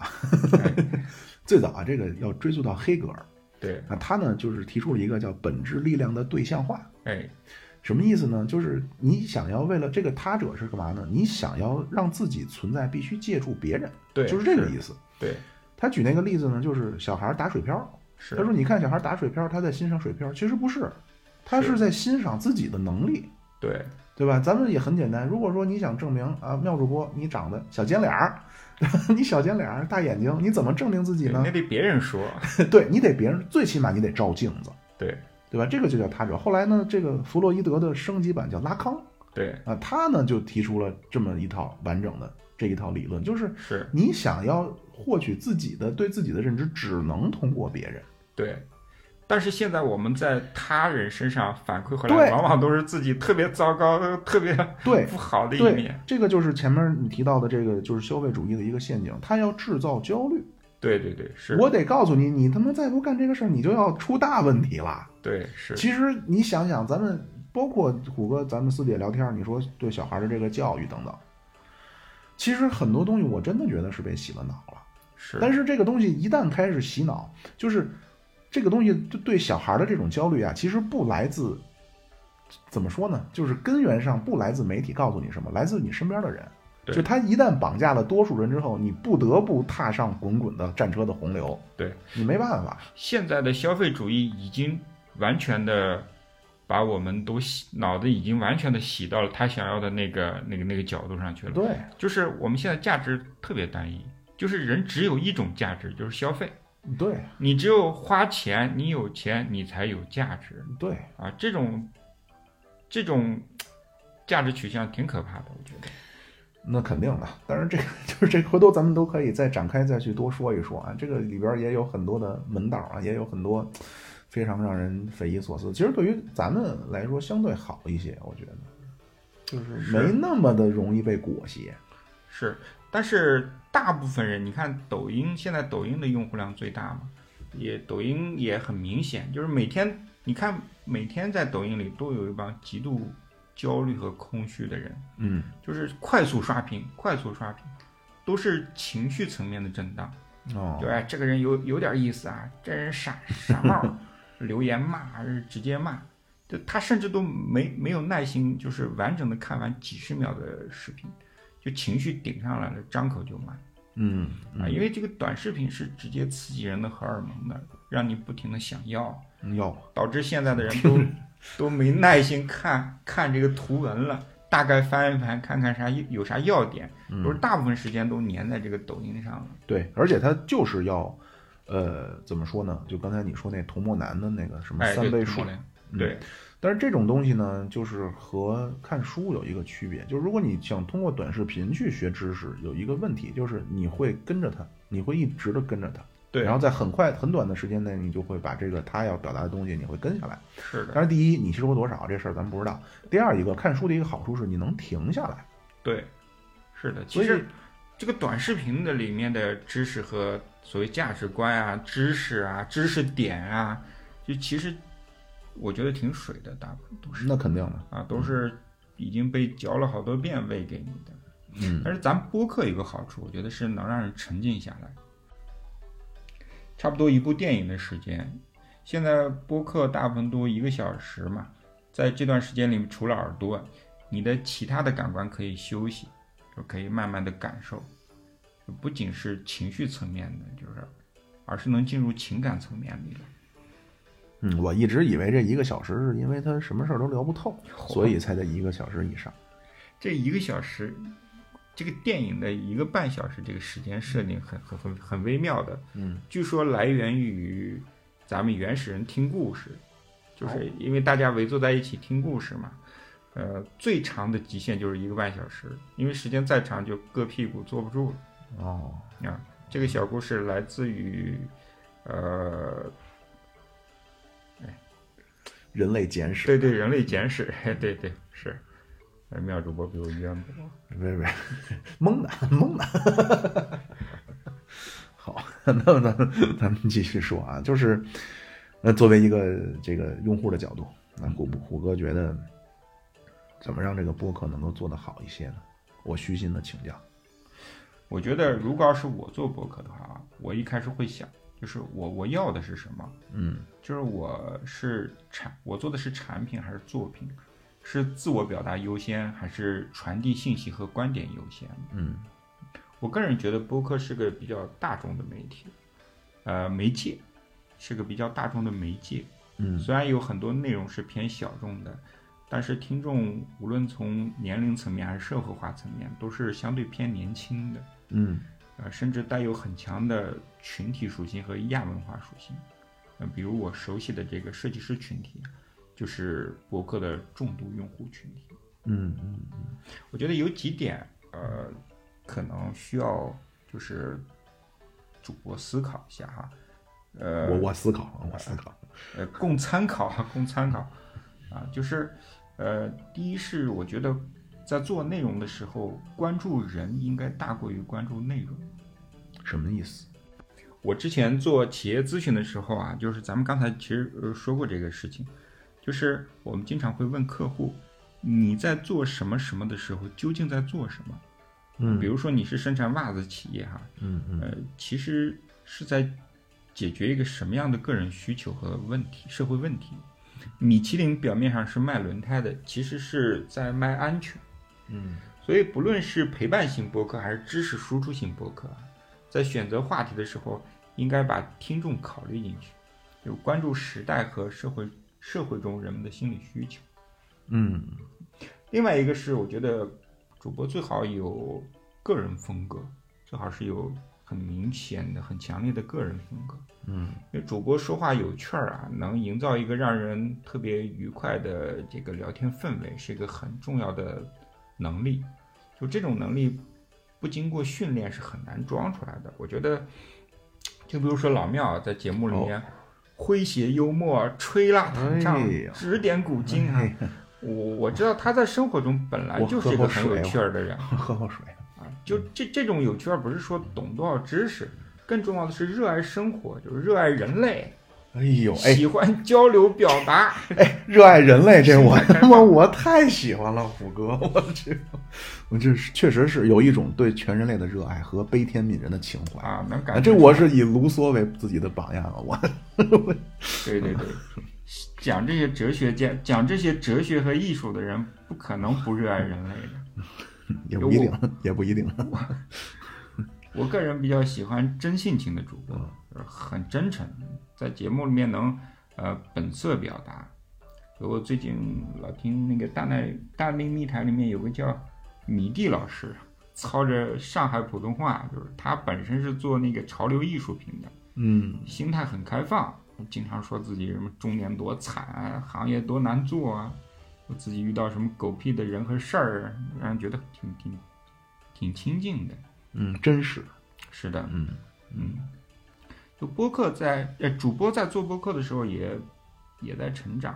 B: 哎
A: 最早啊这个要追溯到黑格尔
B: 对，
A: 那，他呢就是提出了一个叫本质力量的对象化。
B: 哎，
A: 什么意思呢？就是你想要为了这个他者是干嘛呢？你想要让自己存在，必须借助别人，
B: 对，
A: 就是这个意思。
B: 对，
A: 他举那个例子呢，就是小孩打水漂，
B: 是
A: 他说：“你看小孩打水漂，他在欣赏水漂，其实不是，他
B: 是
A: 是在欣赏自己的能力，
B: 对
A: 对吧？咱们也很简单，如果说你想证明啊，妙主播你长得小尖脸儿，你小尖脸儿大眼睛，你怎么证明自己呢
B: 你？得别人说，
A: 对你得别人最起码你得照镜子，
B: 对
A: 对吧？这个就叫他者。后来呢，这个弗洛伊德的升级版叫拉康
B: 对
A: 啊，他呢就提出了这么一套完整的这一套理论，就是
B: 是，
A: 你想要获取自己的对自己的认知，只能通过别人。
B: 对。但是现在我们在他人身上反馈回
A: 对
B: 来，往往都是自己特别糟糕、特别
A: 对
B: 不好的一面。，
A: 这个就是前面你提到的这个，就是消费主义的一个陷阱，它要制造焦虑。
B: 对对对，是，
A: 我得告诉你，你他妈再不干这个事儿，你就要出大问题了。
B: 对是，
A: 其实你想想，咱们包括虎哥，咱们私底下聊天，你说对小孩的这个教育等等，其实很多东西我真的觉得是被洗了脑了。
B: 是，
A: 但是这个东西一旦开始洗脑，就是这个东西对对小孩的这种焦虑啊，其实不来自怎么说呢？就是根源上不来自媒体告诉你什么，来自你身边的人。
B: 对
A: 就他一旦绑架了多数人之后，你不得不踏上滚滚的战车的洪流。
B: 对，
A: 你没办法。
B: 现在的消费主义已经完全的把我们都洗脑子已经完全的洗到了他想要的那个那个那个角度上去了。
A: 对
B: 就是我们现在价值特别单一，就是人只有一种价值，就是消费。
A: 对
B: 你只有花钱，你有钱，你才有价值
A: 对，
B: 啊！这种这种价值取向挺可怕的，我觉得。
A: 那肯定的。但是这个 就是这个，回头咱们都可以再展开再去多说一说啊。这个里边也有很多的门道啊，也有很多非常让人匪夷所思。其实对于咱们来说，相对好一些，我觉得就是
B: 是
A: 没那么的容易被裹挟。
B: 是，但是大部分人，你看抖音，现在抖音的用户量最大嘛，也抖音也很明显，就是每天你看每天在抖音里都有一帮极度焦虑和空虚的人，
A: 嗯，
B: 就是快速刷屏，快速刷屏，都是情绪层面的震荡。
A: 哦，
B: 对，哎这个人有有点意思啊，这人傻傻帽，留言骂，直接骂，就他甚至都没没有耐心，就是完整的看完几十秒的视频，就情绪顶上来了，张口就骂。
A: 嗯
B: 啊，因为这个短视频是直接刺激人的荷尔蒙的，让你不停的想要，
A: 嗯，要。
B: 导致现在的人都都没耐心看看这个图文了。大概翻一翻，看看啥有啥要点，
A: 嗯
B: 都是大部分时间都粘在这个抖音上了。
A: 对，而且它就是要，呃，怎么说呢？就刚才你说那童墨南的那个什么三倍数，
B: 同龄
A: 嗯
B: 对，
A: 但是这种东西呢，就是和看书有一个区别，就是如果你想通过短视频去学知识，有一个问题就是你会跟着他，你会一直的跟着他，
B: 对
A: 然后在很快很短的时间内，你就会把这个他要表达的东西你会跟下来。
B: 是的，
A: 但是，第一，你吸收多少这事儿咱不知道；第二一个，看书的一个好处是你能停下来。
B: 对，是的。其实这个短视频的里面的知识和所谓价值观啊、知识啊、知识点啊，就其实我觉得挺水的，大部分都是
A: 那肯定的，
B: 啊，都是已经被嚼了好多遍喂给你的。
A: 嗯
B: 但是咱播客有个好处，我觉得是能让人沉浸下来。差不多一部电影的时间，现在播客大部分都一个小时嘛，在这段时间里，除了耳朵，你的其他的感官可以休息，就可以慢慢的感受，就不仅是情绪层面的，就是，而是能进入情感层面里的。
A: 嗯，我一直以为这一个小时是因为他什么事儿都聊不透，所以才在一个小时以上。
B: 这一个小时，这个电影的一个半小时，这个时间设定很很很很微妙的。
A: 嗯，
B: 据说来源于咱们原始人听故事，就是因为大家围坐在一起听故事嘛。呃，最长的极限就是一个半小时，因为时间再长就硌屁股坐不住了。
A: 哦，
B: 啊，这个小故事来自于呃，哎
A: 人类简史，
B: 对对，《人类简史》，对对是。呃妙主播比我渊博，
A: 别别，蒙的蒙的。好，那咱们咱们继续说啊，就是，那作为一个这个用户的角度，那虎虎哥觉得，怎么让这个播客能够做得好一些呢？我虚心的请教。
B: 我觉得如果要是我做博客的话，我一开始会想，就是我我要的是什么？
A: 嗯
B: 就是我是产，我做的是产品还是作品？是自我表达优先，还是传递信息和观点优先？
A: 嗯
B: 我个人觉得播客是个比较大众的媒体，呃，媒介，是个比较大众的媒介，
A: 嗯
B: 虽然有很多内容是偏小众的，但是听众无论从年龄层面还是社会化层面，都是相对偏年轻的，
A: 嗯
B: 呃，甚至带有很强的群体属性和亚文化属性。呃，比如我熟悉的这个设计师群体，就是博客的重度用户群体。
A: 嗯嗯嗯
B: 我觉得有几点，呃，可能需要就是主播思考一下哈，呃，
A: 我我思考，我思考，
B: 呃，供参考啊，供参考啊，就是呃，第一是我觉得在做内容的时候，关注人应该大过于关注内容。
A: 什么意思？
B: 我之前做企业咨询的时候啊，就是咱们刚才其实呃说过这个事情，就是我们经常会问客户，你在做什么什么的时候，究竟在做什么？
A: 嗯
B: 比如说你是生产袜子企业哈，
A: 嗯嗯
B: 呃，其实是在解决一个什么样的个人需求和问题、社会问题。米其林表面上是卖轮胎的，其实是在卖安全。
A: 嗯
B: 所以，不论是陪伴型博客还是知识输出型博客啊，在选择话题的时候，应该把听众考虑进去，就关注时代和社会社会中人们的心理需求。
A: 嗯
B: 另外一个是，我觉得主播最好有个人风格，最好是有很明显的、很强烈的个人风格。
A: 嗯
B: 因为主播说话有趣儿啊，能营造一个让人特别愉快的这个聊天氛围，是一个很重要的能力。就这种能力，不经过训练是很难装出来的。我觉得，就比如说老庙在节目里面、诙谐幽默、吹拉弹唱、指点古今啊。我我知道他在生活中本来就是一个很有趣儿的人。
A: 喝口水。
B: 啊，就这这种有趣儿不是说懂多少知识，更重要的是热爱生活，就是热爱人类，
A: 哎呦哎
B: 喜欢交流表达。
A: 哎，热爱人类这我 他妈我太喜欢了，虎哥，我去，我这是确实是有一种对全人类的热爱和悲天悯人的情怀
B: 啊，能
A: 啊
B: 感觉
A: 这我是以卢梭为自己的榜样了，我
B: 对对对，讲这些哲学家，讲这些哲学和艺术的人，不可能不热爱人类的。
A: 也不一定，也不一定。
B: 我个人比较喜欢真性情的主播，就是很真诚，在节目里面能呃本色表达。我最近老听那个大内大内密谈里面有个叫米蒂老师，操着上海普通话，就是他本身是做那个潮流艺术品的，
A: 嗯
B: 心态很开放，经常说自己什么中年多惨啊，行业多难做啊，我自己遇到什么狗屁的人和事儿，让人觉得挺挺挺亲近的。
A: 嗯，真实。
B: 是的，
A: 嗯
B: 嗯，就播客在呃主播在做播客的时候也也在成长。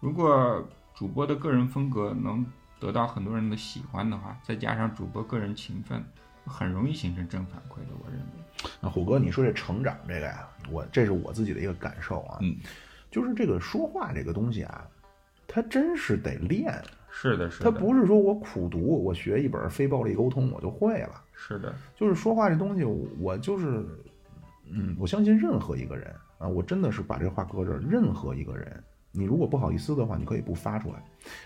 B: 如果主播的个人风格能得到很多人的喜欢的话，再加上主播个人勤奋，很容易形成正反馈的。我认为，
A: 那虎哥，你说这成长这个呀，我这是我自己的一个感受啊，
B: 嗯，
A: 就是这个说话这个东西啊，它真是得练，
B: 是的，是
A: 它
B: 的，
A: 不是说我苦读，我学一本非暴力沟通我就会了。
B: 是的，
A: 就是说话这东西，我就是，嗯，我相信任何一个人啊，我真的是把这话搁这儿，任何一个人，你如果不好意思的话，你可以不发出来。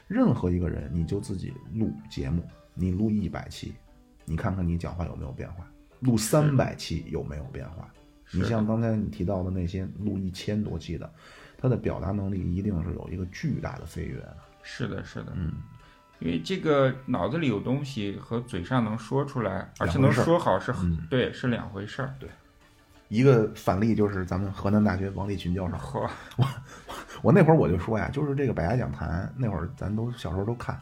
A: 任何一个人，你就自己录节目，你录一百期，你看看你讲话有没有变化，录三百期有没有变化。你像刚才你提到的那些录一千多期的，他的表达能力一定是有一个巨大的飞跃。
B: 是的，是的，
A: 嗯，
B: 因为这个脑子里有东西和嘴上能说出来，而且能说好是很、
A: 嗯
B: 对，是两回事儿。对，
A: 一个反例就是咱们河南大学王立群教授，
B: 嚯，
A: 我我那会儿我就说呀，就是这个百家讲坛，那会儿咱都小时候都看，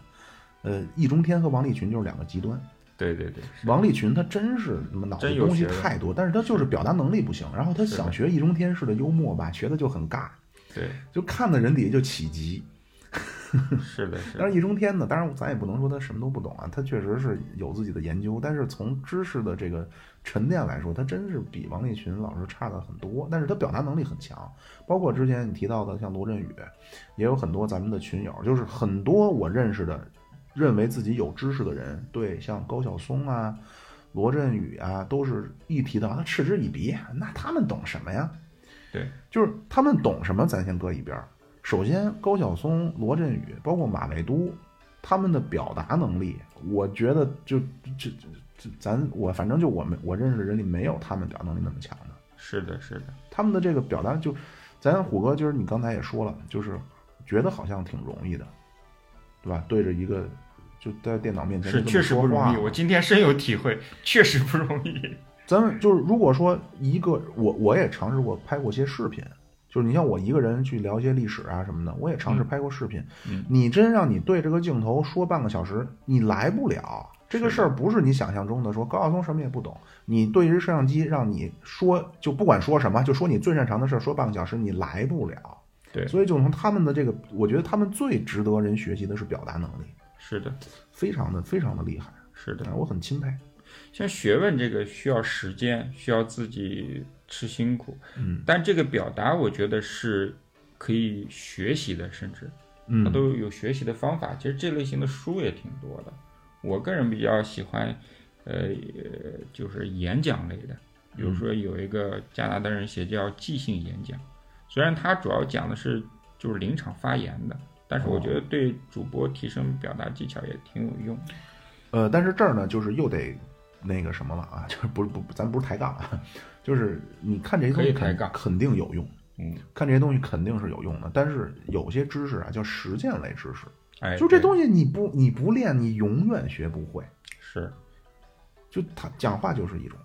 A: 呃，易中天和王立群就是两个极端。
B: 对对对，
A: 王立群他真是脑子东西太多，但是他就是表达能力不行。然后他想学易中天式的幽默吧，学的就很尬，
B: 对，
A: 就看的人底下就起急。
B: 是的，是
A: 但，是易中天呢，当然咱也不能说他什么都不懂啊，他确实是有自己的研究，但是从知识的这个沉淀来说，他真是比王立群老师差的很多。但是他表达能力很强，包括之前你提到的像罗振宇，也有很多咱们的群友，就是很多我认识的认为自己有知识的人，对像高晓松啊、罗振宇啊，都是一提到他嗤之以鼻，那他们懂什么呀？
B: 对，
A: 就是他们懂什么，咱先搁一边儿。首先，高晓松、罗振宇，包括马未都，他们的表达能力，我觉得就这这这，咱我反正就我们我认识的人里没有他们表达能力那么强的。
B: 是的，是的，
A: 他们的这个表达就，咱虎哥就是你刚才也说了，就是觉得好像挺容易的，对吧？对着一个就在电脑面前
B: 是确实不容易。我今天深有体会，确实不容易。
A: 咱们就是如果说一个我我也尝试过拍过些视频，就是你像我一个人去聊一些历史啊什么的，我也尝试拍过视频。
B: 嗯
A: 你真让你对这个镜头说半个小时，你来不了。这个事儿不是你想象中的说高晓松什么也不懂，你对着摄像机让你说，就不管说什么，就说你最擅长的事儿，说半个小时你来不了。
B: 对
A: 所以就从他们的这个，我觉得他们最值得人学习的是表达能力，
B: 是的，
A: 非常的非常的厉害，
B: 是的。
A: 啊我很钦佩。
B: 像学问这个需要时间，需要自己吃辛苦，
A: 嗯
B: 但这个表达我觉得是可以学习的，甚至它
A: 嗯
B: 都有学习的方法。其实这类型的书也挺多的。我个人比较喜欢，呃，就是演讲类的，比如说有一个加拿大人写叫即兴演讲，虽然他主要讲的是就是临场发言的，但是我觉得对主播提升表达技巧也挺有用。
A: 呃，但是这儿呢，就是又得那个什么了啊，就是不是不，咱不是抬杠啊，就是你看这些东西肯肯定有用，
B: 嗯，
A: 看这些东西肯定是有用的，但是有些知识啊叫实践类知识，
B: 哎，
A: 就这东西你不你不练，你永远学不会。
B: 是。
A: 就他讲话就是一种。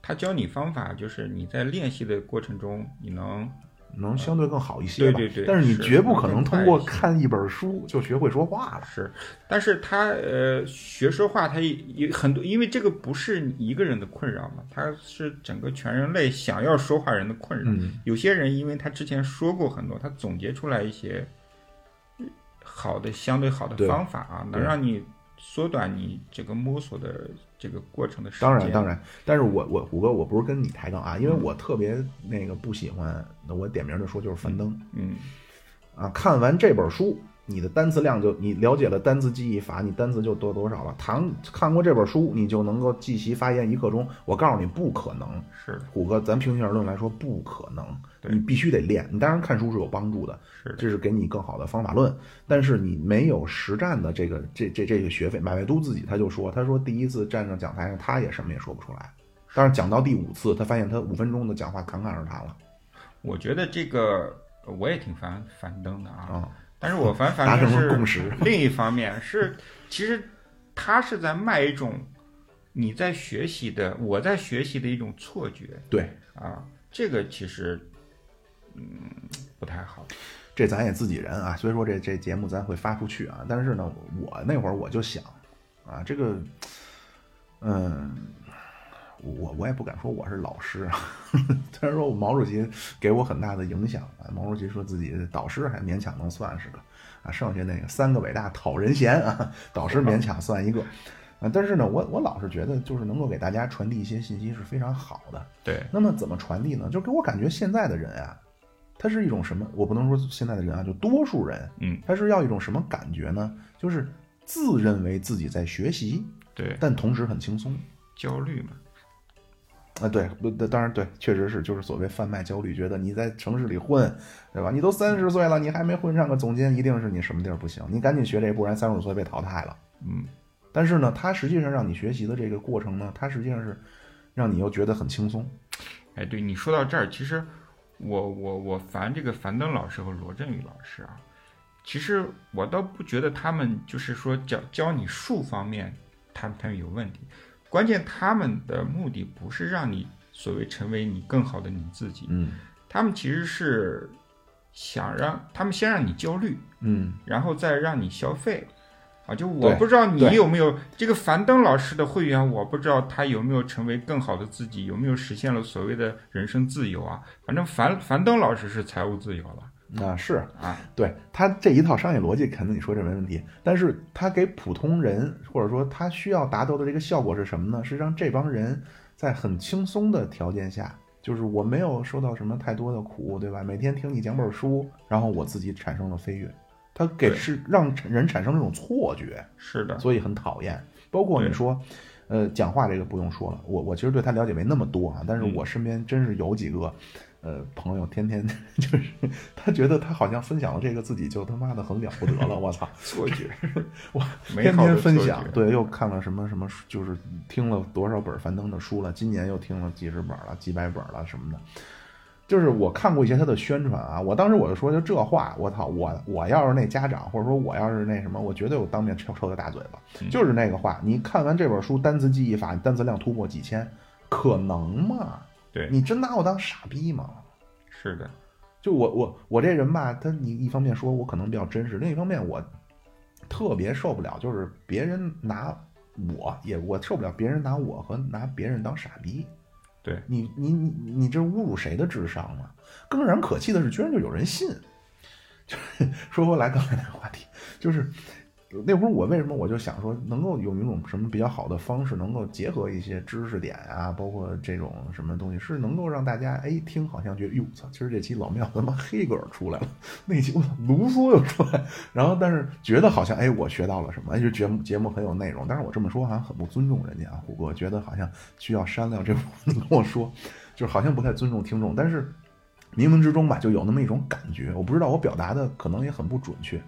B: 他教你方法，就是你在练习的过程中，你能
A: 能相对更好一些吧，
B: 对对对
A: 但是你绝不可能通过看一本书就学会说话了。
B: 是，但是他呃学说话，他也也很多，因为这个不是你一个人的困扰嘛，他是整个全人类想要说话人的困扰。
A: 嗯
B: 有些人因为他之前说过很多，他总结出来一些好的相对好的方法啊，能让你缩短你这个摸索的这个过程的时间。
A: 当然，当然，但是我我虎哥，我不是跟你抬杠啊，因为
B: 嗯
A: 我特别那个不喜欢，那我点名的说就是樊登。
B: 嗯，
A: 啊，看完这本书，你的单词量就你了解了单词记忆法，你单词就多多少了。谈看过这本书，你就能够记习发言一刻钟。我告诉你，不可能。
B: 是，
A: 虎哥，咱平心而论来说，不可能。你必须得练。你当然看书是有帮助的，
B: 是，
A: 这是给你更好的方法论。但是你没有实战的这个这这这个学费，马未都自己他就说，他说第一次站上讲台上，他也什么也说不出来。但是讲到第五次，他发现他五分钟的讲话侃侃而谈了
B: 我觉得这个我也挺烦樊登的啊。
A: 啊，
B: 但是我反
A: 达
B: 反正是
A: 共识。
B: 另一方面是，其实他是在卖一种你在学习的，我在学习的一种错觉
A: 对，
B: 啊，这个其实嗯不太好。
A: 这咱也自己人啊，所以说这这节目咱会发出去啊。但是呢，我那会儿我就想啊，这个，嗯，我我也不敢说我是老师啊，虽然说我毛主席给我很大的影响啊。毛主席说自己导师还勉强能算是个啊，剩下那个三个伟大讨人嫌啊，导师勉强算一个。啊，但是呢，我我老是觉得，就是能够给大家传递一些信息是非常好的。
B: 对，
A: 那么怎么传递呢？就给我感觉现在的人啊，他是一种什么？我不能说现在的人啊，就多数人，
B: 嗯，
A: 他是要一种什么感觉呢？就是自认为自己在学习，
B: 对，
A: 但同时很轻松。
B: 焦虑嘛，
A: 啊，对，不，当然对，确实是，就是所谓贩卖焦虑，觉得你在城市里混，对吧？你都三十岁了，你还没混上个总监，一定是你什么地儿不行，你赶紧学这，不然三十五岁被淘汰了。
B: 嗯，
A: 但是呢，他实际上让你学习的这个过程呢，他实际上是让你又觉得很轻松。
B: 哎，对你说到这儿，其实我我我烦这个樊登老师和罗振宇老师啊，其实我倒不觉得他们就是说教教你术方面，他他们有问题，关键他们的目的不是让你所谓成为你更好的你自己，
A: 嗯
B: 他们其实是想让他们先让你焦虑，
A: 嗯，
B: 然后再让你消费。啊，就我不知道你有没有这个樊登老师的会员，我不知道他有没有成为更好的自己，有没有实现了所谓的人生自由啊？反正樊樊登老师是财务自由了
A: 啊是。
B: 啊，
A: 对他这一套商业逻辑，肯定你说这没问题。但是他给普通人，或者说他需要达到的这个效果是什么呢？是让这帮人在很轻松的条件下，就是我没有受到什么太多的苦，对吧？每天听你讲本书，然后我自己产生了飞跃。他给是让人产生这种错觉，
B: 是的，
A: 所以很讨厌。包括你说，呃，讲话这个不用说了，我我其实对他了解没那么多啊，但是
B: 嗯
A: 我身边真是有几个，呃朋友天天 就是他觉得他好像分享了这个自己就他妈的很了不得了，我操！
B: 错觉，
A: 我，天天分享，对，又看了什么什么书，就是听了多少本樊登的书了，今年又听了几十本了，几百本了什么的。就是我看过一些他的宣传啊，我当时我就说，就这话，我操，我我要是那家长，或者说我要是那什么，我绝对我当面抽抽他大嘴巴。
B: 嗯
A: 就是那个话，你看完这本书，单词记忆法，单词量突破几千，可能吗？
B: 对，
A: 你真拿我当傻逼吗？
B: 是的，
A: 就我我我这人吧，他你一方面说我可能比较真实，另一方面我特别受不了，就是别人拿我也我受不了别人拿我和拿别人当傻逼。
B: 对
A: 你你你你这侮辱谁的智商嘛？更让人可气的是，居然就有人信。就是说回来刚才那个话题，就是那会儿我为什么我就想说，能够有一种什么比较好的方式，能够结合一些知识点啊，包括这种什么东西，是能够让大家哎听好像觉得哟操，今儿这期老庙他妈黑格尔出来了，那期我卢梭又出来，然后但是觉得好像哎我学到了什么，哎就节目节目很有内容，但是我这么说好像很不尊重人家啊，虎哥觉得好像需要删掉这部分，你跟我说，就是好像不太尊重听众，但是。冥冥之中吧，就有那么一种感觉，我不知道我表达的可能也很不准确。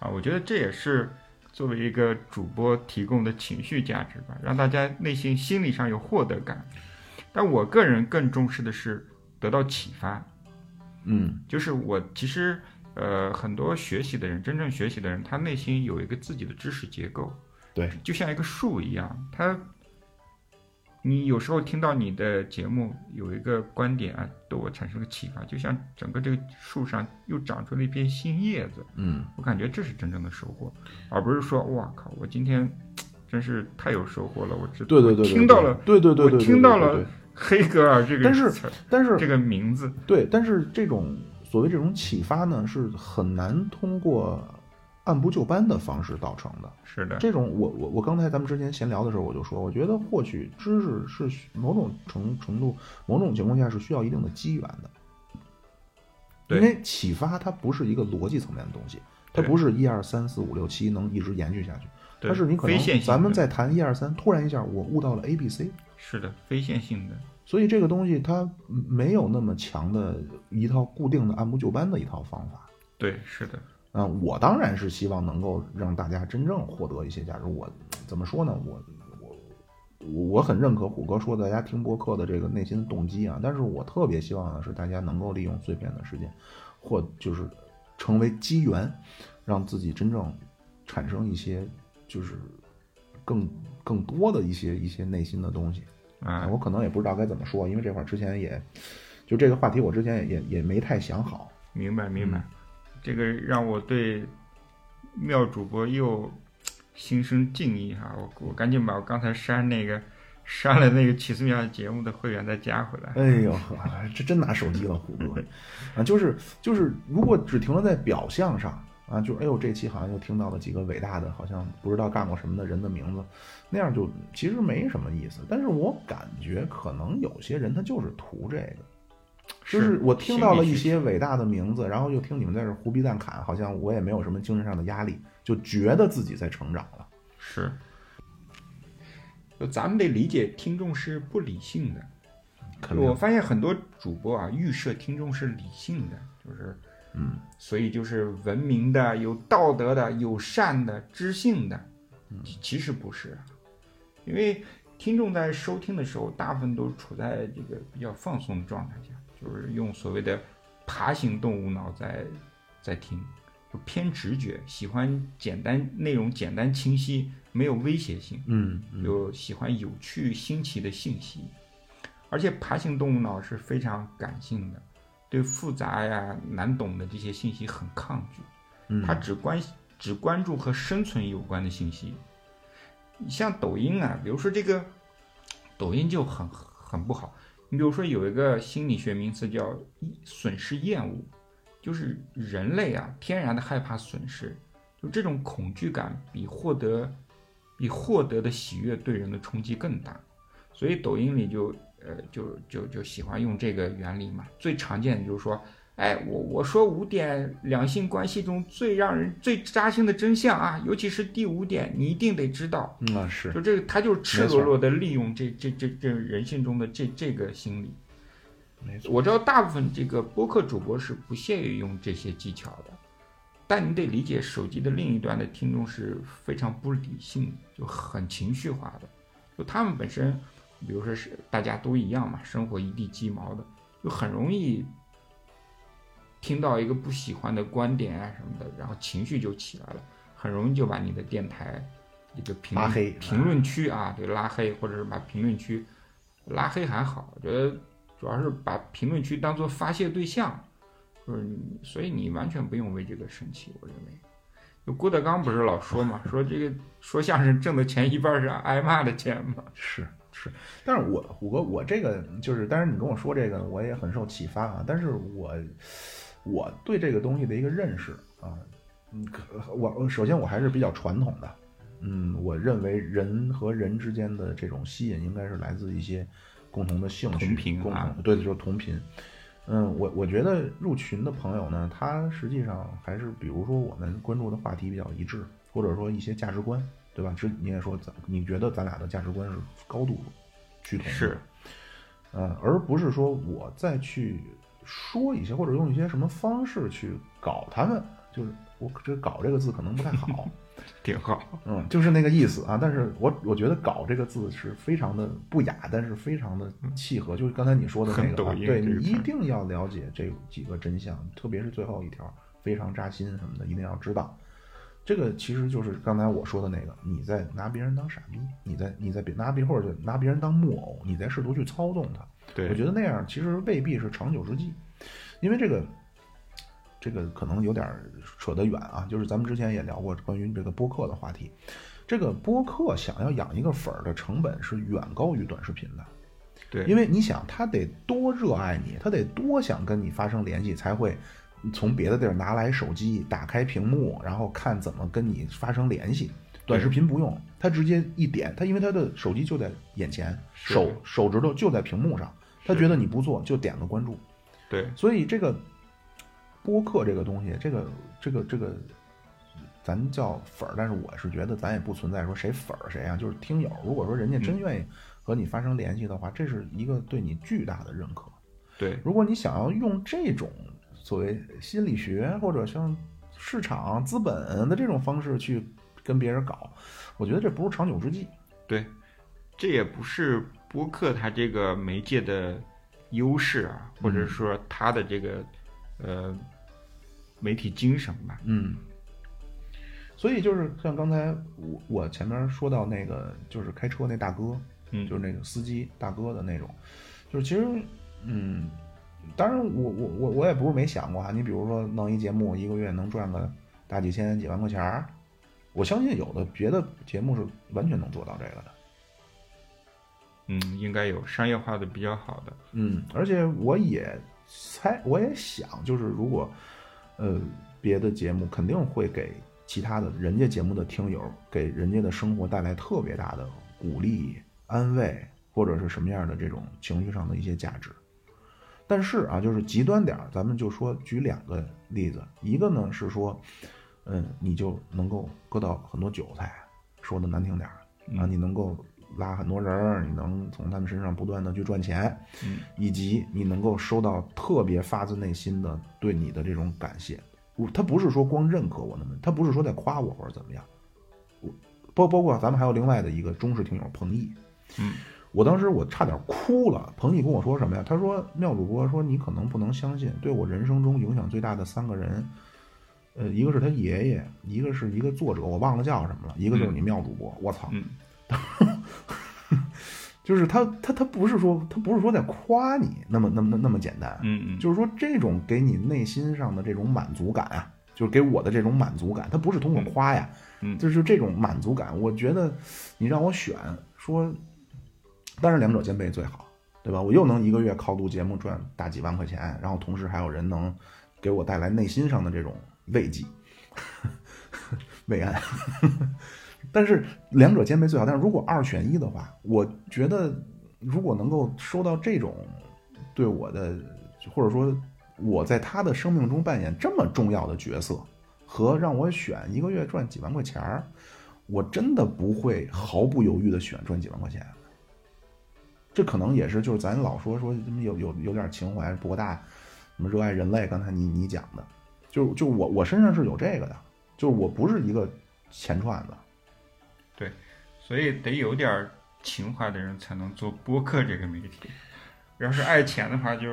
B: 啊，我觉得这也是作为一个主播提供的情绪价值吧，让大家内心心理上有获得感。但我个人更重视的是得到启发，
A: 嗯
B: 就是我其实呃很多学习的人，真正学习的人，他内心有一个自己的知识结构，
A: 对，
B: 就像一个树一样，他。你有时候听到你的节目有一个观点啊，对我产生了启发，就像整个这个树上又长出了一片新叶子，
A: 嗯。
B: 我感觉这是真正的收获，而不是说哇靠，我今天真是太有收获了，我知
A: 对对对，对
B: 听到了，
A: 对对对对，
B: 我听到了黑格尔这个
A: 但是
B: 词儿
A: 但是
B: 这个名字，
A: 对，但是这种所谓这种启发呢，是很难通过按部就班的方式造成的。
B: 是的，
A: 这种我我我刚才咱们之前闲聊的时候，我就说，我觉得获取知识是需某种程程度、某种情况下是需要一定的机缘的。
B: 对。
A: 因为启发它不是一个逻辑层面的东西，它不是一二三四五六七能一直延续下去，它是你可能咱们在谈一二三，突然一下我悟到了 A B C，
B: 是的，非线性的，
A: 所以这个东西它没有那么强的一套固定的按部就班的一套方法。
B: 对，是的，
A: 啊、我当然是希望能够让大家真正获得一些价值。我怎么说呢？我我我很认可虎哥说的大家听播客的这个内心动机啊，但是我特别希望的是大家能够利用碎片的时间，或就是成为机缘，让自己真正产生一些就是更更多的一些一些内心的东西。
B: 啊，
A: 我可能也不知道该怎么说，因为这块儿之前也就这个话题，我之前也也也没太想好。
B: 明白明白，
A: 嗯
B: 这个让我对妙主播又心生敬意哈，我我赶紧把我刚才删那个删了那个奇思妙节目的会员再加回来，
A: 哎呦呵，这真拿手机了，虎哥啊！就是就是，如果只停留在表象上啊，就哎呦，这期好像又听到了几个伟大的，好像不知道干过什么的人的名字，那样就其实没什么意思。但是我感觉可能有些人他就是图这个，就是我听到了一些伟大的名字，然后又听你们在这胡逼蛋侃，好像我也没有什么精神上的压力，就觉得自己在成长了。
B: 是，就咱们得理解听众是不理性的。我发现很多主播啊，预设听众是理性的，就是，
A: 嗯，
B: 所以就是文明的、有道德的、友善的、知性的。其实不是，因为听众在收听的时候，大部分都处在这个比较放松的状态下，就是用所谓的爬行动物脑在在听，就偏直觉，喜欢简单内容简单清晰，没有威胁性。
A: 嗯嗯
B: 喜欢有趣新奇的信息，而且爬行动物脑是非常感性的，对复杂呀难懂的这些信息很抗拒，
A: 嗯，
B: 它只关只关注和生存有关的信息。像抖音啊，比如说这个抖音就很很不好。你比如说有一个心理学名词叫损失厌恶，就是人类啊天然的害怕损失，就这种恐惧感比获得比获得的喜悦对人的冲击更大，所以抖音里就呃就就就喜欢用这个原理嘛。最常见的就是说，哎，我我说五点两性关系中最让人最扎心的真相啊，尤其是第五点，你一定得知道。
A: 嗯啊是
B: 就这个，他就是赤裸裸的利用这这这这人性中的这这个心理。
A: 没错，
B: 我知道大部分这个播客主播是不屑于用这些技巧的，但你得理解手机的另一端的听众是非常不理性，就很情绪化的，就他们本身，比如说是大家都一样嘛，生活一地鸡毛的，就很容易听到一个不喜欢的观点啊什么的，然后情绪就起来了，很容易就把你的电台一个评论
A: 拉黑
B: 评论区啊，对拉黑，或者是把评论区拉黑还好，我觉得主要是把评论区当做发泄对象，就是你，所以你完全不用为这个生气，我认为。就郭德纲不是老说嘛，说这个说相声挣的钱一半是挨骂的钱嘛。
A: 是是，但是我虎哥，我这个就是，但是你跟我说这个，我也很受启发啊。但是我我对这个东西的一个认识啊，嗯，可我首先我还是比较传统的，嗯，我认为人和人之间的这种吸引应该是来自一些共同的兴趣，
B: 同频
A: 共
B: 啊
A: 同对，就是同频。嗯，我我觉得入群的朋友呢，他实际上还是比如说我们关注的话题比较一致，或者说一些价值观，对吧？这你也说咱你觉得咱俩的价值观是高度趋同的，
B: 是，
A: 嗯，而不是说我再去说一些或者用一些什么方式去搞他们，就是我这“搞”这个字可能不太好，
B: 挺好。
A: 嗯，就是那个意思啊。但是我我觉得“搞”这个字是非常的不雅，但是非常的契合。就是刚才你说的那个、啊，对你一定要了解这几个真相，特别是最后一条非常扎心什么的，一定要知道。这个其实就是刚才我说的那个，你在拿别人当傻逼，你在你在别拿别或者拿别人当木偶，你在试图去操纵他。
B: 对，
A: 我觉得那样其实未必是长久之计，因为这个这个可能有点扯得远啊。就是咱们之前也聊过关于这个播客的话题，这个播客想要养一个粉儿的成本是远高于短视频的，
B: 对，
A: 因为你想他得多热爱你，他得多想跟你发生联系，才会从别的地儿拿来手机，打开屏幕，然后看怎么跟你发生联系。短视频不用，他直接一点，他因为他的手机就在眼前，手手指头就在屏幕上，他觉得你不做就点个关注，
B: 对，
A: 所以这个播客这个东西，这个这个这个，咱叫粉儿，但是我是觉得咱也不存在说谁粉儿谁啊，就是听友。如果说人家真愿意和你发生联系的话，这是一个对你巨大的认可。
B: 对，
A: 如果你想要用这种所谓心理学或者像市场资本的这种方式去跟别人搞，我觉得这不是长久之计。
B: 对，这也不是播客它这个媒介的优势啊，或者说它的这个呃媒体精神吧。
A: 嗯，所以就是像刚才我我前面说到那个，就是开车那大哥，
B: 嗯
A: 就是那个司机大哥的那种，就是其实，嗯，当然我我我我也不是没想过啊，你比如说弄一节目，一个月能赚个大几千几万块钱儿，我相信有的别的节目是完全能做到这个的。
B: 嗯，应该有商业化的比较好的。
A: 嗯，而且我也猜，我也想，就是如果，呃，别的节目肯定会给其他的人家节目的听友，给人家的生活带来特别大的鼓励、安慰，或者是什么样的这种情绪上的一些价值。但是啊，就是极端点儿，咱们就说举两个例子，一个呢是说，嗯，你就能够割到很多韭菜，说的难听点儿啊，你能够拉很多人儿，你能从他们身上不断的去赚钱，
B: 嗯，
A: 以及你能够收到特别发自内心的对你的这种感谢。我他不是说光认可我的们，他不是说在夸我或者怎么样，我包包括咱们还有另外的一个忠实听友彭毅，
B: 嗯，
A: 我当时我差点哭了。彭毅跟我说什么呀？他说妙主播说你可能不能相信，对我人生中影响最大的三个人，呃，一个是他爷爷，一个是一个作者，我忘了叫什么了，一个就是你妙主播。我操，
B: 嗯，
A: 就是他他他不是说他不是说在夸你那么那么那么简单，
B: 嗯嗯，
A: 就是说这种给你内心上的这种满足感啊，就是给我的这种满足感，他不是通过夸呀，
B: 嗯
A: 就是这种满足感，我觉得你让我选，说当然两者兼备最好，对吧？我又能一个月靠录节目赚大几万块钱，然后同时还有人能给我带来内心上的这种慰藉、慰安。但是两者兼备最好。但是如果二选一的话，我觉得如果能够收到这种对我的，或者说我在他的生命中扮演这么重要的角色，和让我选一个月赚几万块钱儿，我真的不会毫不犹豫的选赚几万块钱。这可能也是就是咱老说说有有有点情怀，博大什么热爱人类，刚才你你讲的，就就我我身上是有这个的，就是我不是一个钱串子。
B: 对所以得有点儿情怀的人才能做播客这个媒体。要是爱钱的话，就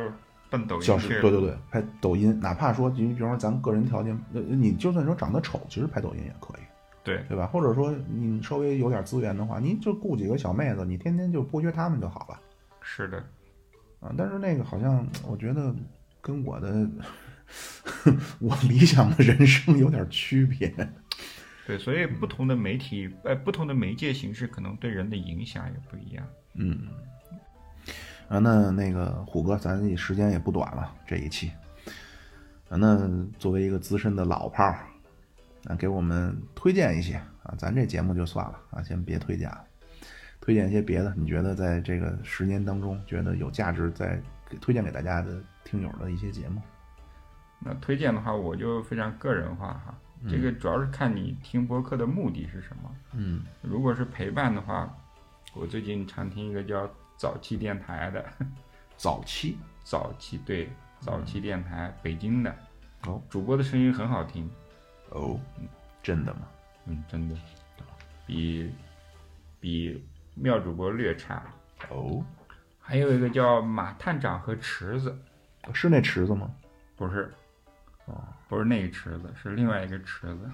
B: 奔抖音
A: 教
B: 去了。
A: 对对对，拍抖音，哪怕说你比方说咱个人条件，呃你就算说长得丑，其实拍抖音也可以，
B: 对
A: 对吧？或者说你稍微有点资源的话，你就雇几个小妹子，你天天就剥削她们就好了
B: 是的，
A: 啊。但是那个好像我觉得跟我的 我理想的人生有点区别。
B: 对，所以不同的媒体，呃，不同的媒介形式，可能对人的影响也不一样。
A: 嗯，啊，那那个虎哥，咱也时间也不短了，这一期，啊，那作为一个资深的老炮儿，啊，给我们推荐一些啊，咱这节目就算了啊，先别推荐了，推荐一些别的，你觉得在这个十年当中，觉得有价值再给推荐给大家的听友的一些节目。
B: 那推荐的话，我就非常个人化哈，这个主要是看你听播客的目的是什么。
A: 嗯
B: 如果是陪伴的话，我最近常听一个叫早期电台的，
A: 早期
B: 早期对早期电台，北京的，
A: 哦
B: 主播的声音很好听，
A: 哦，真的吗？
B: 嗯，真的，比比妙主播略差。
A: 哦，
B: 还有一个叫马探长和池子，
A: 是那池子吗？
B: 不是，
A: 哦，
B: 不是那个池子，是另外一个池子，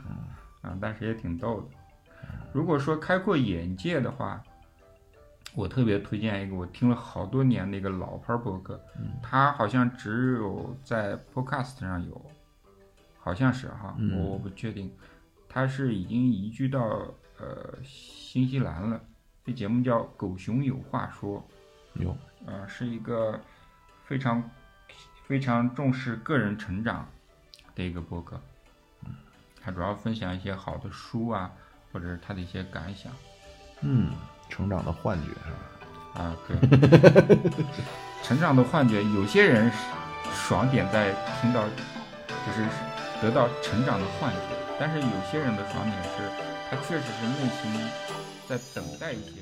B: 啊，但是也挺逗的。如果说开阔眼界的话，我特别推荐一个我听了好多年的一个老牌播客，他好像只有在 Podcast 上有，好像是哈，
A: 嗯
B: 我我不确定，他是已经移居到呃新西兰了。这节目叫《狗熊有话说》，
A: 有，
B: 呃，是一个非常非常重视个人成长的一个播客。嗯，他主要分享一些好的书啊，或者是他的一些感想
A: 嗯，成长的幻觉是吧？
B: 啊。对，成长的幻觉，有些人是爽点在听到，就是得到成长的幻觉，但是有些人的爽点是，他确实是内心在等待一些。